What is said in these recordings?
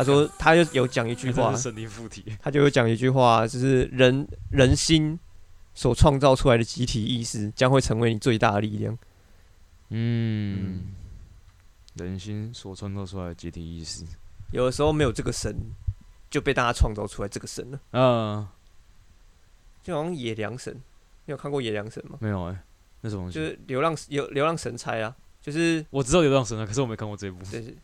他说他就有讲一句话，神灵附体。他就有讲一句话，就是人人心所创造出来的集体意识将会成为你最大的力量。嗯，人心所创造出来的集体意识。有的时候没有这个神，就被大家创造出来这个神了，嗯，就好像野良神，你有看过野良神吗？没有哎、那什么东西？就是流浪有流浪神差啊，就是我知道流浪神啊，可是我没看过这一部。就是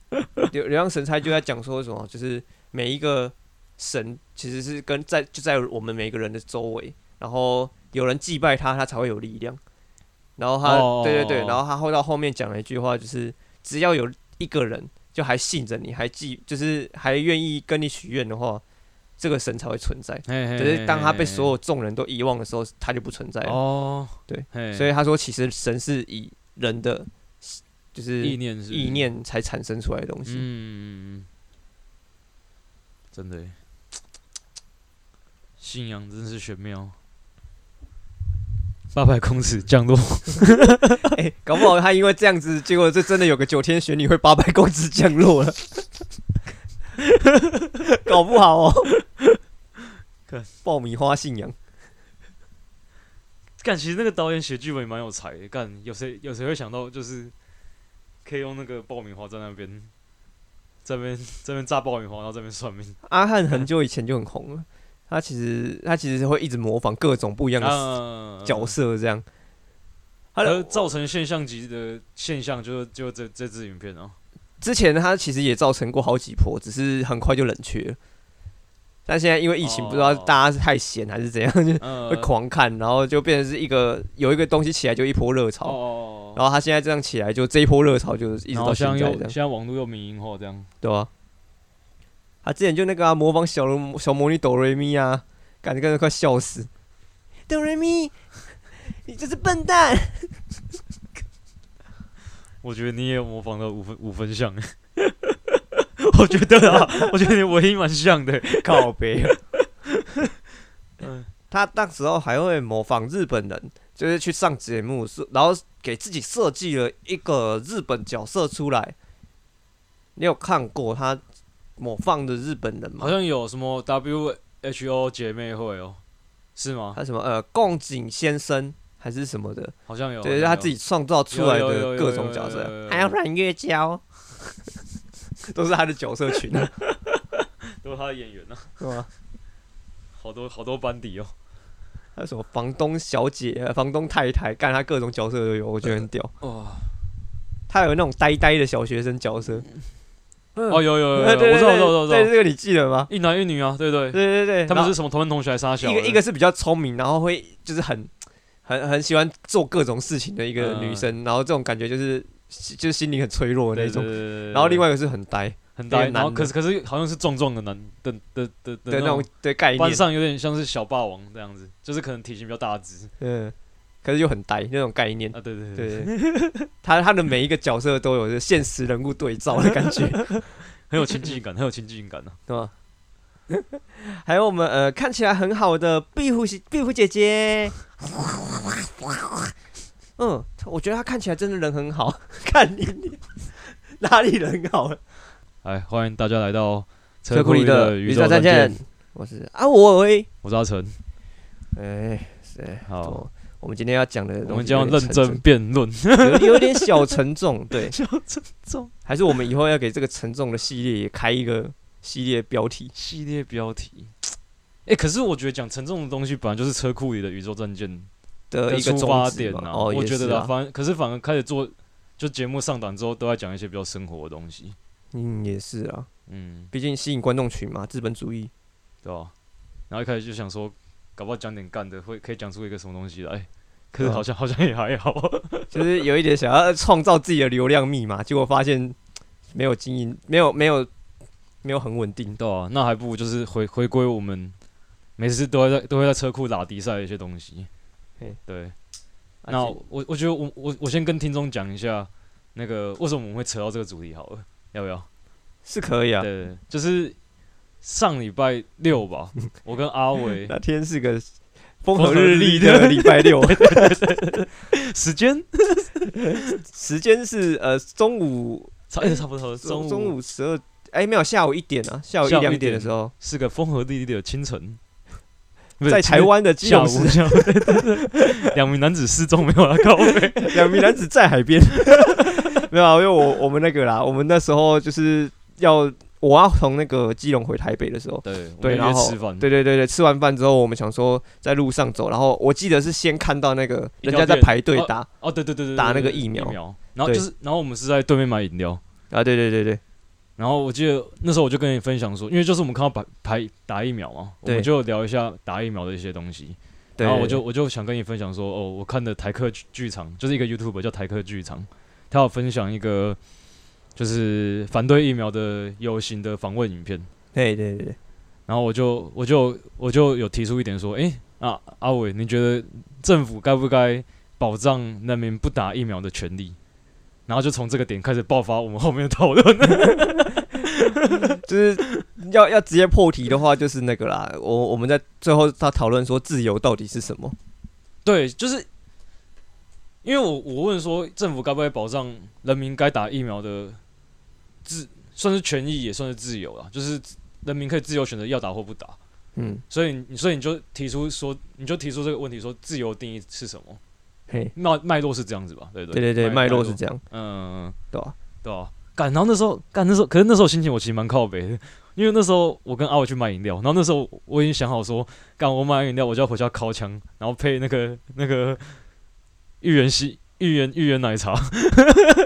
流流浪神差就在讲说什么，就是每一个神其实是跟在就在我们每个人的周围，然后有人祭拜他，他才会有力量。然后他，对对对，然后他后到后面讲了一句话，就是只要有一个人就还信着你，还祭，就是还愿意跟你许愿的话，这个神才会存在。嘿嘿只是当他被所有众人都遗忘的时候，他就不存在了。哦，对，所以他说，其实神是以人的，就是意念是意，念才产生出来的东西。嗯，真的，信仰真是玄妙。八百公尺降落，哎、搞不好他因为这样子，结果这真的有个九天玄女会八百公尺降落了，搞不好哦 看。爆米花信仰，干，其实那个导演写剧本也蛮有才的。干，有谁有谁会想到，就是可以用那个爆米花在那边，这边这边炸爆米花，然后这边算命。阿汉很久以前就很红了。他其实他其实会一直模仿各种不一样的啊角，色，这样。他而的造成现象级的现象，就是就这这支影片啊。之前他其实也造成过好几波，只是很快就冷却了。但现在因为疫情，哦不知道大家是太闲还是怎样，就嗯，会狂看，然后就变成是一个有一个东西起来就一波热潮。哦，然后他现在这样起来，就这一波热潮就一直到现在这样，现在网络又民营化这样。对吧、他之前就那个、啊、模仿小龙小魔女哆瑞咪啊，感觉跟人快笑死。哆瑞咪，你就是笨蛋！我觉得你也模仿到五分五分像，我觉得啊，我觉得你尾音蛮像的。靠背。嗯，他那时候还会模仿日本人，就是去上节目，是然后给自己设计了一个日本角色出来。你有看过他模仿的日本人吗好？像有什么 WHO 姐妹会哦，是吗？他什么呃共井先生还是什么的？好像有，对，他自己创造出来的各种角色还有阮月娇，都是他的角色群啊，都是他的演员啊，是吗？好多好多班底哦。还有什么房东小姐、房东太太，干他各种角色都有，我觉得很屌。哇，他有那种呆呆的小学生角色，哦，有有有我知道我知道对我知道，对这个你记得吗？一男一女啊，对对，对对对，他们是什么同班同学还是啥一个一个是比较聪明，然后会就是很很很喜欢做各种事情的一个女生，然后这种感觉就是 就是心灵很脆弱的那种。然后另外一个是很呆很呆，然后可是可是好像是壮壮的男的的的的的那种的概念，班上有点像是小霸王这样子，就是可能体型比较大只嗯，可是又很呆那种概念。啊，对对对，他他的每一个角色都有着现实人物对照的感觉，很有亲近感，很有亲近感啊。对吧？还有我们呃看起来很好的壁虎姐壁虎姐姐，嗯，我觉得他看起来真的人很好，看你你哪里人好了？哎，欢迎大家来到车库里的宇宙战战舰，我是阿伟，我是阿成。哎，是好我我们今天要讲的我们将要认真辩论。有有点小沉重，对，小沉重还是我们以后要给这个沉重的系列也开一个系列标题？系列标题。哎、可是我觉得讲沉重的东西，本来就是车库里的宇宙战舰的的一个出发点啊。哦，我觉得反正可是反而开始做，就节目上档之后，都在讲一些比较生活的东西。嗯，也是啊，嗯，毕竟吸引观众群嘛，资本主义。对吧、然后一开始就想说，搞不好讲点干的，会可以讲出一个什么东西来。可是好像、好像也还好。就是有一点想要创造自己的流量密码，结果发现没有经营，没有没有没有很稳定。对啊，那还不如就是回回归我们每次都会在都会在车库打比赛的一些东西嘿。对，啊那我我觉得我我我先跟听众讲一下，那个为什么我们会扯到这个主题好了，要不要？是可以啊。对对，就是上礼拜六吧，我跟阿伟那天是个风和日丽的礼拜六 时间时间是呃中午差哎差不多中中午中午十二哎、没有下午一点啊，下午一点点的时候，是个风和日丽的清晨，在台湾的基隆市，两名男子失踪没有了，高飞。两名男子在海边，没有啊，因为我我们那个啦，我们那时候就是要我要从那个基隆回台北的时候。对对，然后吃饭，对对对对，吃完饭之后，我们想说在路上走，然后我记得是先看到那个人家在排队打哦，对对对对，打那个疫苗。然后就是，然后我们是在对面买饮料，啊，对对对对，然后我记得那时候我就跟你分享说，因为就是我们看到排排打疫苗嘛，我们就聊一下打疫苗的一些东西，然后我就我就想跟你分享说，哦，我看的台客剧剧场就是一个 YouTube 叫台客剧场，他有分享一个就是反对疫苗的游行的访问影片。对对对对，然后我就我就我就有提出一点说，诶，啊阿伟，你觉得政府该不该保障人民不打疫苗的权利？然后就从这个点开始爆发我们后面的讨论。就是要要直接破题的话，就是那个啦，我我们在最后他讨论说自由到底是什么？对，就是因为我我问说，政府该不该保障人民该打疫苗的自算是权益，也算是自由啦，就是人民可以自由选择要打或不打。嗯，所以你所以你就提出说，你就提出这个问题，说自由定义是什么？嘿，脉脉络是这样子吧？对对对对对，脉络是这样，嗯嗯嗯。对吧？对吧、干，然后那时候干那时候，可是那时候心情我其实蛮靠北的，因为那时候我跟阿伟去买饮料，然后那时候我已经想好说，干我买完饮料我就要回家烤枪，然后配那个那个芋圆西芋圆芋圆奶茶，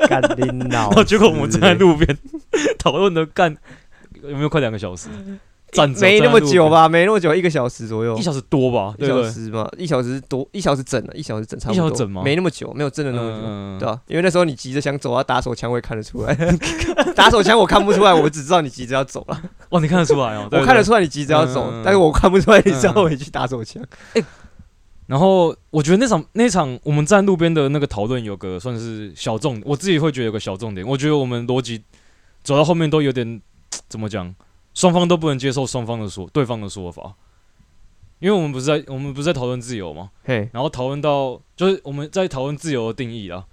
干 你脑然后结果我们站在路边 讨论的干有没有快两个小时？站着没那么？久吧，没那么久，一个小时左右一，小时多吧，一？小时嘛，一小时多，一小时整了，一小时整差不多，一小时整吗没那么久，没有真的那么久。嗯对啊，因为那时候你急着想走，啊打手枪，我也看得出来。打手枪我看不出来，我只知道你急着要走了。哇，你看得出来哦，我看得出来你急着要走但是我看不出来你是要回去打手枪。然后我觉得那场那场我们站路边的那个讨论有个算是小重，我自己会觉得有个小重点。我觉得我们逻辑走到后面都有点怎么讲，双方都不能接受双方的说对方的说法，因为我们不是在我们不是在讨论自由吗？嘿，然后讨论到就是我们在讨论自由的定义啊。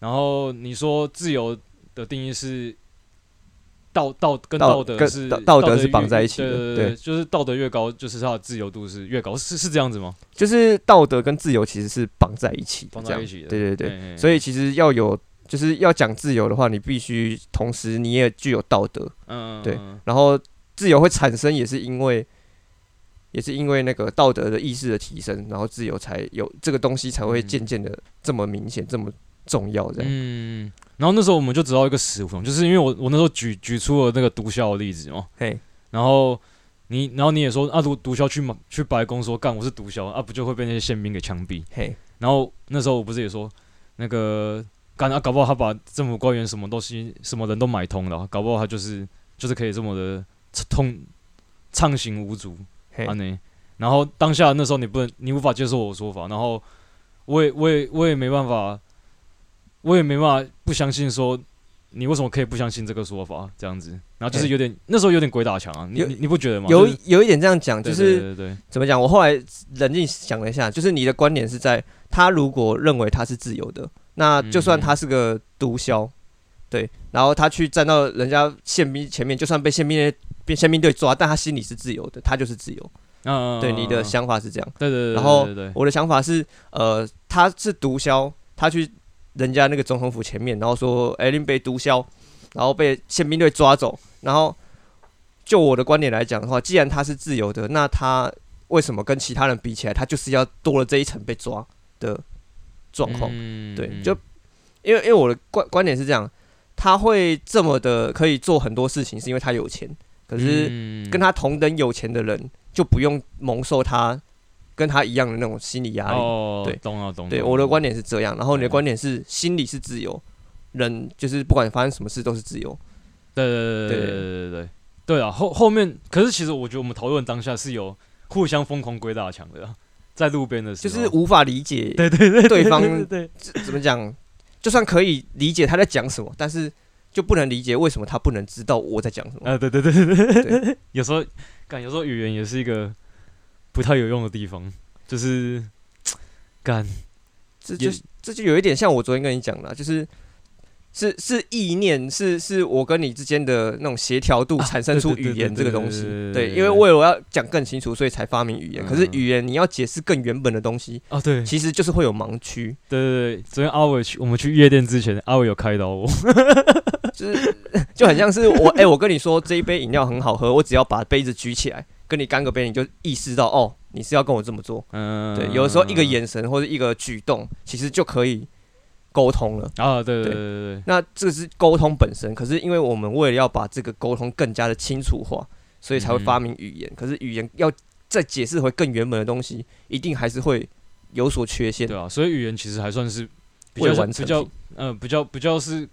然后你说自由的定义是道道跟道德是道道德是绑在一起的对对对对，就是道德越高，就是它的自由度是越高，是是这样子吗？就是道德跟自由其实是绑在一起绑在一起的。对对对，对所以其实要有，就是要讲自由的话，你必须同时你也具有道德，嗯，对嗯然后自由会产生，也是因为，也是因为那个道德的意识的提升，然后自由才有这个东西才会嗯。渐渐的这么明显，这么重要，这样。嗯，然后那时候我们就知道一个死胡同，就是因为我我那时候举举出了那个毒枭的例子嘛，嘿，然后你然后你也说啊毒毒枭去嘛去白宫说干我是毒枭啊不就会被那些宪兵给枪毙，嘿，然后那时候我不是也说那个干啊搞不好他把政府官员什么东西什么人都买通了，搞不好他就是就是可以这么的通畅行无阻，嘿啊，呢，然后当下那时候你不能，你无法接受我的说法，然后我也我也我也没办法，我也没办法不相信说你为什么可以不相信这个说法这样子，然后就是有点那时候有点鬼打墙啊，你有你你不觉得吗？有就是有一点这样讲，就对是怎么讲？我后来冷静想了一下，就是你的观点是在他如果认为他是自由的，那就算他是个毒枭，对，然后他去站到人家宪兵前面，就算被宪兵队被宪兵队抓，但他心里是自由的，他就是自由。嗯，嗯对，你的嗯想法是这样。对对对，然后我的想法是，呃，他是毒枭，他去人家那个总统府前面，然后说，哎、林被毒枭，然后被宪兵队抓走，然后就我的观点来讲的话，既然他是自由的，那他为什么跟其他人比起来，他就是要多了这一层被抓的状况？对就因为因为我的观观点是这样，他会这么的可以做很多事情，是因为他有钱，可是。嗯跟他同等有钱的人就不用蒙受他跟他一样的那种心理压力。哦，对懂了懂了，对我的观点是这样，然后你的哦观点是心理是自由，人就是不管发生什么事都是自由。对对对对对对对对对啊！后后面，可是其实我觉得我们讨论当下是有互相疯狂鬼打墙的啊，在路边的时候，就是无法理解对对对对方对对怎怎么讲，就算可以理解他在讲什么，但是就不能理解为什么他不能知道我在讲什么。啊对对对对对。有时候感，有时候语言也是一个不太有用的地方，就是 干。这就也这就有一点像我昨天跟你讲的啊，就是是是意念，是是我跟你之间的那种协调度啊产生出语言这个东西。对因为为了我要讲更清楚，所以才发明语言。可是嗯语言你要解释更原本的东西，啊，对其实就是会有盲区。对对对，昨天阿伟去我们去夜店之前，阿伟有开导我，就是 就很像是我哎、我跟你说这一杯饮料很好喝，我只要把杯子举起来，跟你干个杯，你就意识到哦，你是要跟我这么做。嗯，对，有的时候一个眼神或者一个举动，其实就可以沟通了。啊，对对对对对对，那这个是沟通本身，可是因为我们为了要把这个沟通更加的清楚化，所以才会嗯发明语言。可是语言要再解释回更原本的东西，一定还是会有所缺陷。对啊，所以语言其实还算是比未较比较完成品呃比较比较是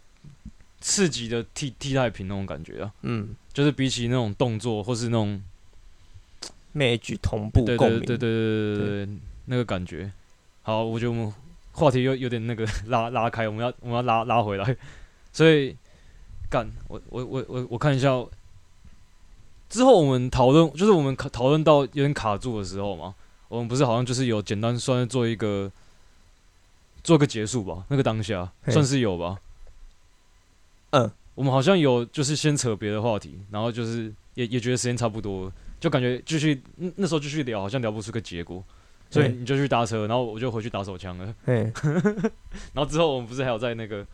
刺激的替替代品那种感觉啊，嗯就是比起那种动作或是那种，match 同步对共鸣。对对对对对对那个感觉。好，我觉得我们话题又有点那个 拉拉开，我们要我们要拉拉回来，所以干我我我我我看一下哦之后我们讨论，就是我们卡讨论到有点卡住的时候嘛，我们不是好像就是有简单算是做一个做个结束吧？那个当下算是有吧？嗯，我们好像有就是先扯别的话题，然后就是也也觉得时间差不多，就感觉继续那那时候继续聊，好像聊不出个结果，所以你就去搭车，然后我就回去打手枪了。嘿，然后之后我们不是还有在那个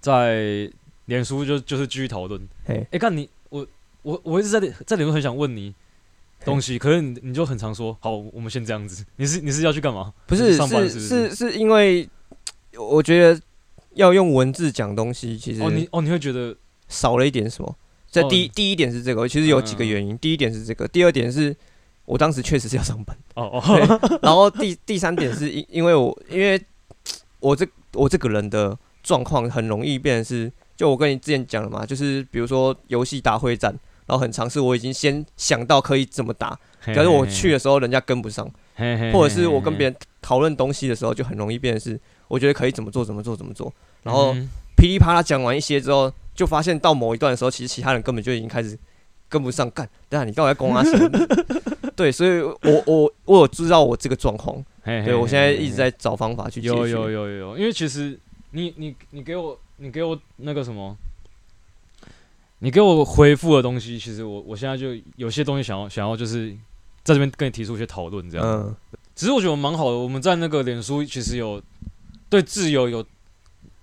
在脸书就就是继续讨论。嘿，哎，看你我我我一直在在脸书很想问你东西，可是你你就很常说好，我们先这样子。你是你是要去干嘛？不是上班是是因为我觉得要用文字讲东西，其实哦，你哦你会觉得少了一点什么。这哦第一第一点是这个，其实有几个嗯原因。第一点是这个，第二点是我当时确实是要上班。哦 对哦，然后第第三点是因因为我因为我这我这个人的状况很容易变成是，就我跟你之前讲了嘛，就是比如说游戏打会战，然后很尝试我已经先想到可以怎么打，可是我去的时候人家跟不上，或者是我跟别人人讨论东西的时候就很容易变成是，我觉得可以怎么做怎么做怎么做，然后嗯噼里啪啦讲完一些之后，就发现到某一段的时候，其实其他人根本就已经开始跟不上干。对啊，你到底在攻啊什么？对，所以我我我有知道我这个状况，对我现在一直在找方法去解决。有有有有有，因为其实你你你给我你给我那个什么，你给我回复的东西，其实我我现在就有些东西想要想要就是在这边跟你提出一些讨论，这样。嗯只是我觉得蛮好的，我们在那个脸书其实有对自由有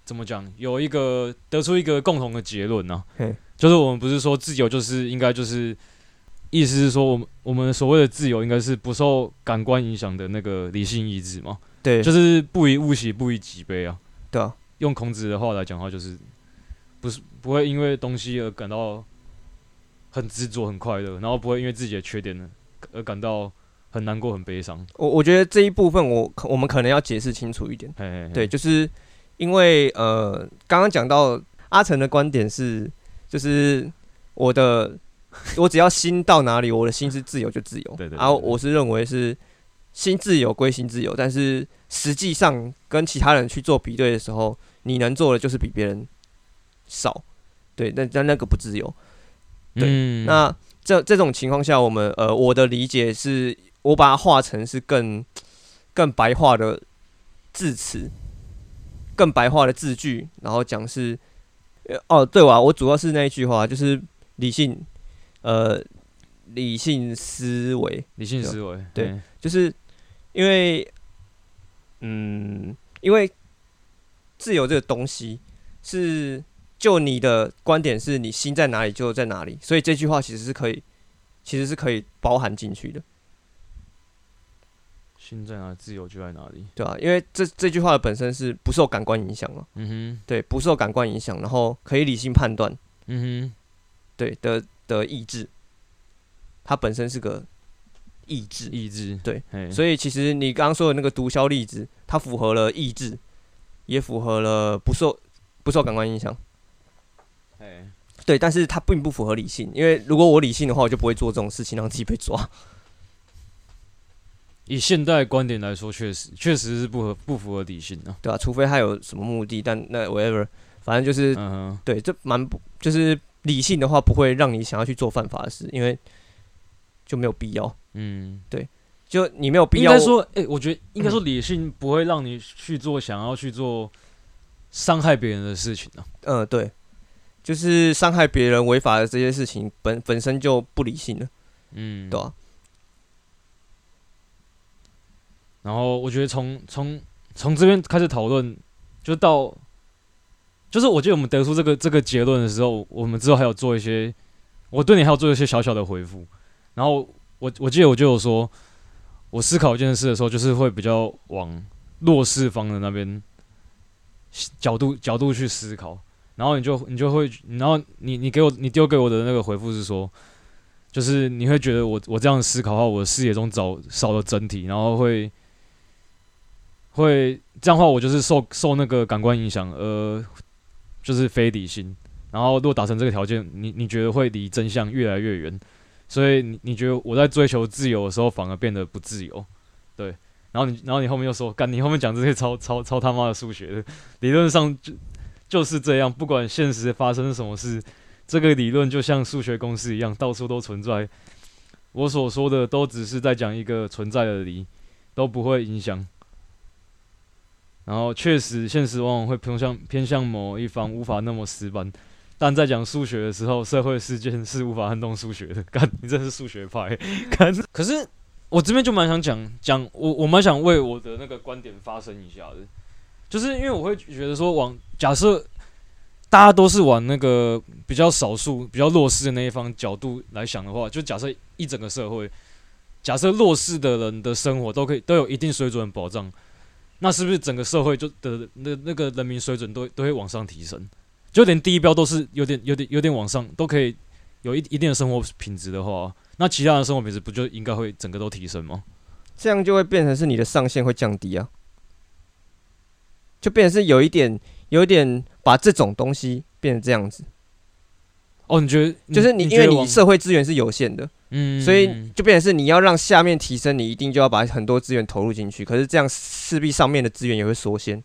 怎么讲，有一个得出一个共同的结论呢、嘿就是我们不是说自由就是应该就是意思是说我们我们所谓的自由应该是不受感官影响的那个理性意志嘛，对，就是不以物喜，不以己悲啊。对啊，用孔子的话来讲的话，就是不是不会因为东西而感到很执着、很快乐，然后不会因为自己的缺点呢而感到很难过、很悲伤。我我觉得这一部分我可我们可能要解释清楚一点。嘿嘿嘿对，就是因为呃，刚刚讲到阿成的观点是，就是我的 我只要心到哪里，我的心是自由就自由。对对对然后我是认为是心自由归心自由，但是实际上跟其他人去做比对的时候，你能做的就是比别人少。对，但但那个不自由。对嗯那这这种情况下，我们呃，我的理解是，我把它化成是更更白话的字词，更白话的字句，然后讲是，呃哦，对哇，我主要是那一句话，就是理性，呃，理性思维，理性思维，对嘿就是因为，嗯，因为自由这个东西是就你的观点是你心在哪里就在哪里，所以这句话其实是可以，其实是可以包含进去的，心在哪里，自由就在哪里。对啊、因为这这句话的本身是不受感官影响嘛，嗯哼。对，不受感官影响，然后可以理性判断，嗯哼，嗯对的的意志，它本身是个意志，，意志，对，所以其实你刚刚说的那个毒枭例子，它符合了意志，也符合了不受不受感官影响。嘿。对，但是它并不符合理性，因为如果我理性的话，我就不会做这种事情，让自己被抓。以现代观点来说，确实确实是不合不符合理性的、对吧、除非他有什么目的，但那 whatever，反正就是、嗯，对，这蛮不就是理性的话，不会让你想要去做犯法的事，因为就没有必要。嗯，对就你没有必要应该说，哎、我觉得应该说理性不会让你去做想要去做伤害别人的事情啊。嗯，对，就是伤害别人、违法的这些事情本本身就不理性了，嗯，对吧、然后我觉得从从从这边开始讨论，就到就是我记得我们得出这个这个结论的时候，我们之后还有做一些，我对你还有做一些小小的回复。然后我我记得我就有说，我思考一件事的时候，就是会比较往弱势方的那边角度角度去思考。然后你就你就会，然后你你给我你丢给我的那个回复是说，就是你会觉得我我这样思考的话，我的视野中找少了整体，然后会会这样的话，我就是受受那个感官影响，呃，就是非理性。然后如果达成这个条件，你你觉得会离真相越来越远，所以你你觉得我在追求自由的时候反而变得不自由，对。然后你然后你后面又说，干你后面讲这些超超超他妈的数学的，理论上就就是这样，不管现实发生什么事，这个理论就像数学公式一样，到处都存在。我所说的都只是在讲一个存在的理，都不会影响。然后确实，现实往往会偏向偏向某一方，无法那么死板。但在讲数学的时候，社会事件是无法撼动数学的。干，你真是数学派。干，可是我这边就蛮想讲讲，我我蛮想为我的那个观点发声一下的，就是因为我会觉得说，往假设大家都是往那个比较少数、比较弱势的那一方角度来想的话，就假设一整个社会，假设弱势的人的生活都可以都有一定水准的保障，那是不是整个社会就的那那个人民水准都都会往上提升？就连第一标都是有点有点有点往上，都可以有一一定的生活品质的话，那其他的生活品质不就应该会整个都提升吗？这样就会变成是你的上限会降低啊，就变成是有一点有一点把这种东西变成这样子，哦，你觉得就是你因为你社会资源是有限的，嗯，所以就变成是你要让下面提升，你一定就要把很多资源投入进去，可是这样势必上面的资源也会缩限，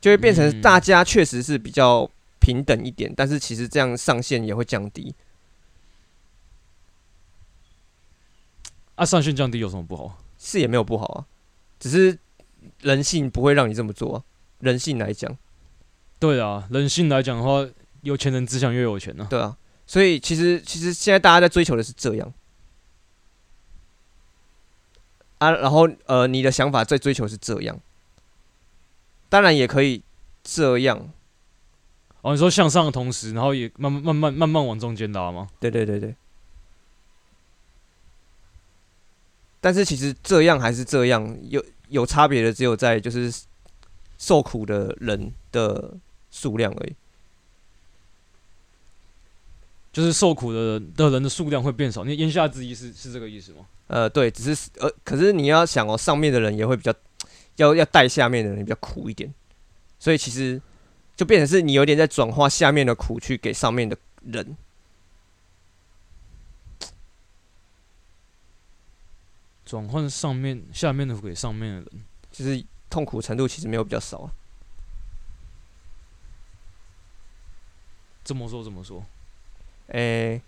就会变成嗯大家确实是比较平等一点，但是其实这样上限也会降低。啊上限降低有什么不好？是也没有不好啊，只是人性不会让你这么做啊。人性来讲，对啊，人性来讲的话，有钱人只想越有钱呢、对啊，所以其实其实现在大家在追求的是这样。啊，然后呃，你的想法在追求是这样，当然也可以这样，哦，你说向上的同时，然后也慢慢慢慢慢慢往中间拉吗？对对对对。但是其实这样还是这样，有有差别的只有在就是受苦的人的数量而已。就是受苦的人的人的数量会变少。你言下之意是是这个意思吗？呃，对，只是呃，可是你要想哦，上面的人也会比较要要带下面的人比较苦一点，所以其实就变成是你有点在转化下面的苦去给上面的人。转换上面下面的给上面的人，就是痛苦程度其实没有比较少啊。这么说怎么说？诶、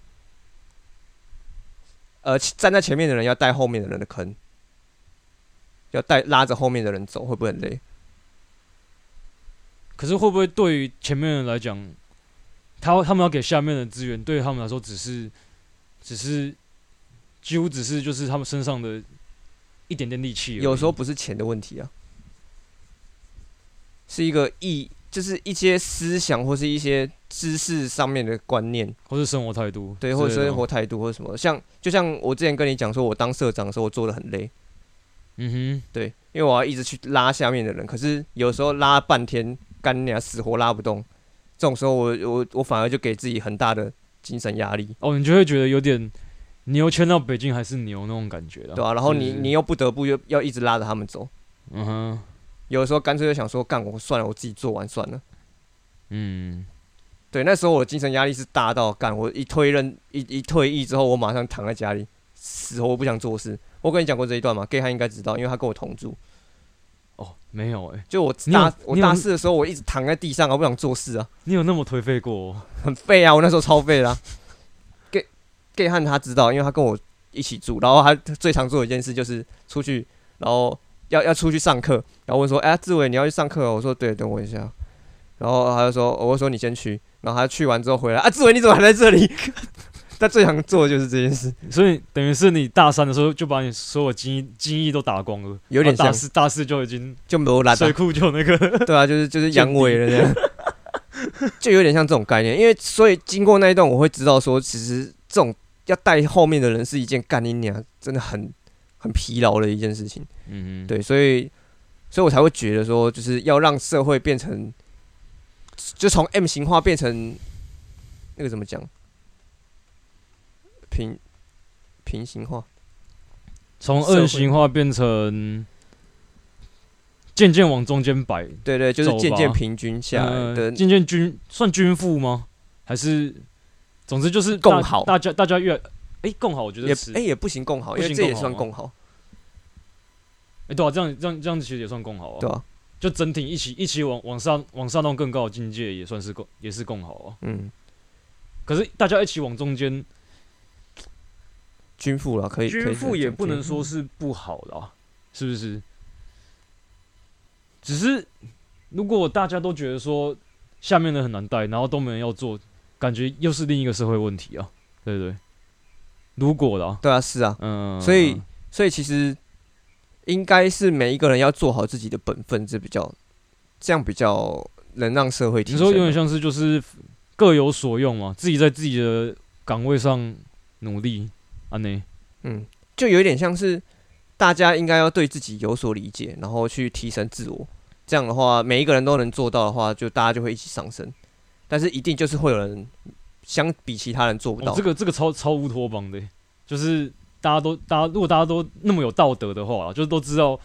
呃，站在前面的人要带后面的人的坑，要带拉着后面的人走，会不会很累？可是会不会对于前面的人来讲，他他们要给下面的资源，对于他们来说只是只是几乎只是就是他们身上的一点点力气。有时候不是钱的问题啊，是一个意，就是一些思想或是一些知识上面的观念。或是生活态度，对，或者生活态度或者什么，像就像我之前跟你讲说，我当社长的时候，我做的很累，嗯哼。对，因为我要一直去拉下面的人，可是有时候拉半天，干你啊，死活拉不动，这种时候我我我反而就给自己很大的精神压力，哦，你就会觉得有点牛圈到北京还是牛那种感觉了，对啊，然后你你又不得不又要一直拉着他们走，嗯哼，有的时候干脆就想说，干我算了，我自己做完算了。嗯，对，那时候我的精神压力是大到干，我一退任一一退役之后，我马上躺在家里，死活不想做事。我跟你讲过这一段吗？gay 他应该知道，因为他跟我同住。哦，没有哎、就我大我大四的时候，我一直躺在地上啊，不想做事啊，你有那么颓废过哦、很废啊，我那时候超废啦、gay gay 汉他知道，因为他跟我一起住，然后他最常做的一件事就是出去，然后要要出去上课，然后问说，哎、志伟你要去上课哦？我说对，等我一下。然后他就说，我说你先去。然后他去完之后回来，啊，志伟你怎么还在这里？他最想做的就是这件事，所以等于是你大三的时候就把你所有精力精力都打光了，有点大四大四就已经 就没有懒水库就那个，对啊，就是就是阳痿了这样，就有点像这种概念。因为所以经过那一段，我会知道说，其实这种要带后面的人是一件干你娘真的很很疲劳的一件事情。嗯，对，所以所以我才会觉得说，就是要让社会变成，就从 M 型化变成那个怎么讲，平平行化。从二型化变成渐渐往中间摆，对对，就是走渐渐平均下来的呃，渐渐均算均富吗？还是总之就是大共好大家大家越哎共好，我觉也得是哎、也不行共好，不因为这也算共好，哎对啊，这样这样这样子其实也算共好啊，对啊、就整体一起一起往往上往上到更高的境界，也算是共也是共好啊。嗯，可是大家一起往中间，均富了，可以可以均富也不能说是不好的啊，是不是？只是如果大家都觉得说下面的很难带，然后都没人要做，感觉又是另一个社会问题啊，对不对？如果的、啊，对啊，是啊，嗯，所以所以其实应该是每一个人要做好自己的本分，这比较这样比较能让社会提升啊。你说有点像是就是各有所用嘛，自己在自己的岗位上努力，啊呢，嗯，就有点像是大家应该要对自己有所理解，然后去提升自我。这样的话，每一个人都能做到的话，就大家就会一起上升。但是一定就是会有人相比其他人做不到。哦，这个这个超超乌托邦的欸，就是大家都大家如果大家都那么有道德的话啦，就是都知道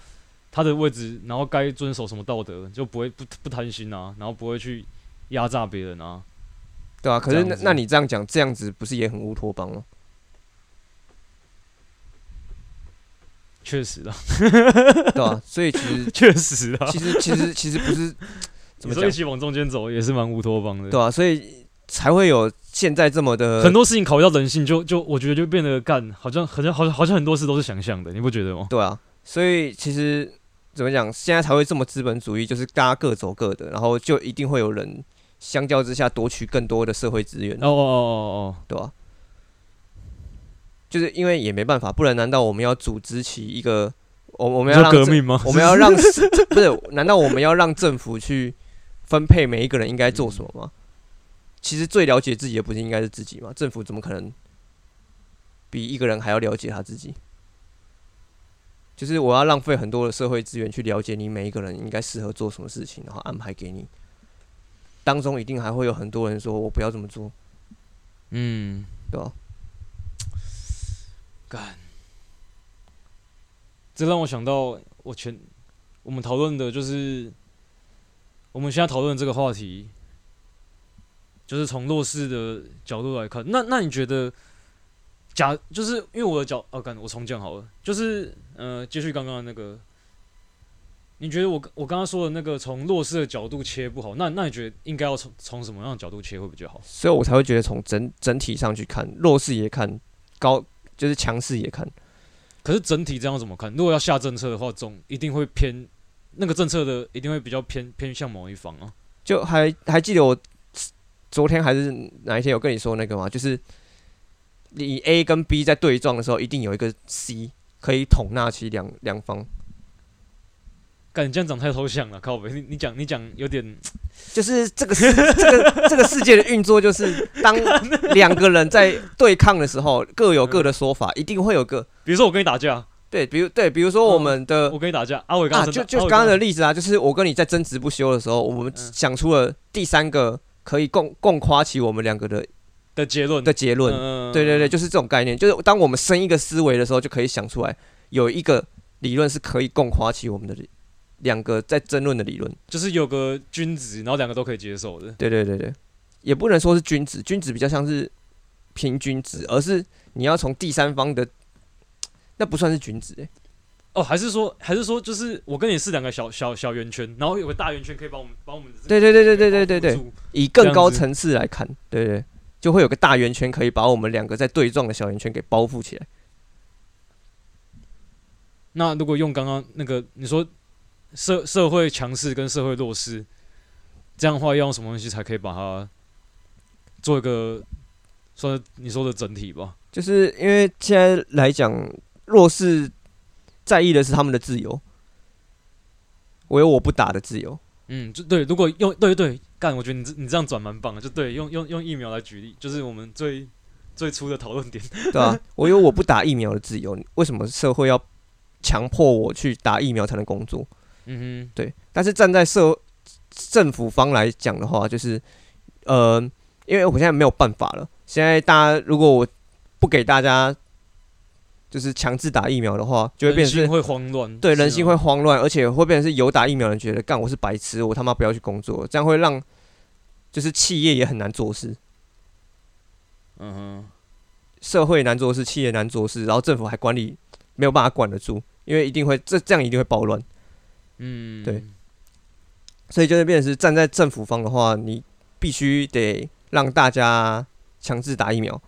他的位置，然后该遵守什么道德，就不会不不贪心啊，然后不会去压榨别人啊。对啊，可是那那你这样讲，这样子不是也很乌托邦吗？确实啊，对啊，所以其实 确实啊，其实其实其实不是怎么说一，起往中间走也是蛮乌托邦的。对啊，所以才会有现在这么的很多事情考虑到人性就，就我觉得就变得干，好像好像好像好像很多事都是想象的，你不觉得吗？对啊，所以其实怎么讲，现在才会这么资本主义，就是大家各走各的，然后就一定会有人相较之下夺取更多的社会资源，哦哦哦哦对吧、就是因为也没办法，不然难道我们要组织起一个，我我哦，们要革命吗？我们要让 不是？难道我们要让政府去分配每一个人应该做什么吗？其实最了解自己的不是应该是自己吗？政府怎么可能比一个人还要了解他自己？就是我要浪费很多的社会资源去了解你每一个人应该适合做什么事情，然后安排给你。当中一定还会有很多人说我不要这么做，嗯，对吧、干，这让我想到我前我们讨论的就是我们现在讨论这个话题，就是从弱势的角度来看。那那你觉得，假就是因为我的角，哦，干，我重讲好了，就是呃，继续刚刚的那个。你觉得我我刚刚说的那个从弱势的角度切不好，那那你觉得应该要从从什么样的角度切会比较好？所以我才会觉得从整整体上去看，弱势也看，高就是强势也看。可是整体这样怎么看？如果要下政策的话，总一定会偏那个政策的，一定会比较偏偏向某一方啊。就还还记得我昨天还是哪一天有跟你说那个吗？就是你 A 跟 B 在对撞的时候，一定有一个 C 可以统纳起两两方，感觉这样讲太抽象了，靠北！你你讲你讲有点就是这个世这个这个世界的运作，就是 当两个人在对抗的时候，各有各的说法，一定会有个 比如说我跟你打架，对，比如对，比如说我们的、我跟你打架，阿伟刚就就刚刚的例子啊，就是我跟你在争执不休的时候，我们嗯想出了第三个可以共共夸起我们两个的的结论的结论。嗯对对对，就是这种概念，就是当我们生一个思维的时候，就可以想出来有一个理论是可以共夸起我们的两个在争论的理论。就是有个均值，然后两个都可以接受的。对对对对，也不能说是均值，均值比较像是平均值，而是你要从第三方的，那不算是均值、欸，哦，还是说还是说，就是我跟你是两个小小小圆圈，然后有个大圆圈可以把我们把我们的对对对对对对对以更高层次来看，对对，就会有个大圆圈可以把我们两个在对撞的小圆圈给包覆起来。那如果用刚刚那个你说社社会强势跟社会弱势，这样的话要用什么东西才可以把它做一个算是你说的整体吧？就是因为现在来讲，弱势在意的是他们的自由，我有我不打的自由。嗯，就对，如果用对对干，我觉得你这你这样转蛮棒的，就对，用用用疫苗来举例，就是我们最最初的讨论点。对啊，我有我不打疫苗的自由，为什么社会要强迫我去打疫苗才能工作？嗯哼对，但是站在社政府方来讲的话，就是呃，因为我现在没有办法了。现在大家如果我不给大家就是强制打疫苗的话，就哼，会变成人心会慌乱，对，人心吗？会慌乱，而且会变成是有打疫苗的人觉得干我是白痴，我他妈不要去工作，这样会让就是企业也很难做事，嗯哼，社会难做事，企业难做事，然后政府还管理没有办法管得住，因为一定会这这样一定会暴乱，嗯，对，所以就会变成是站在政府方的话，你必须得让大家强制打疫苗，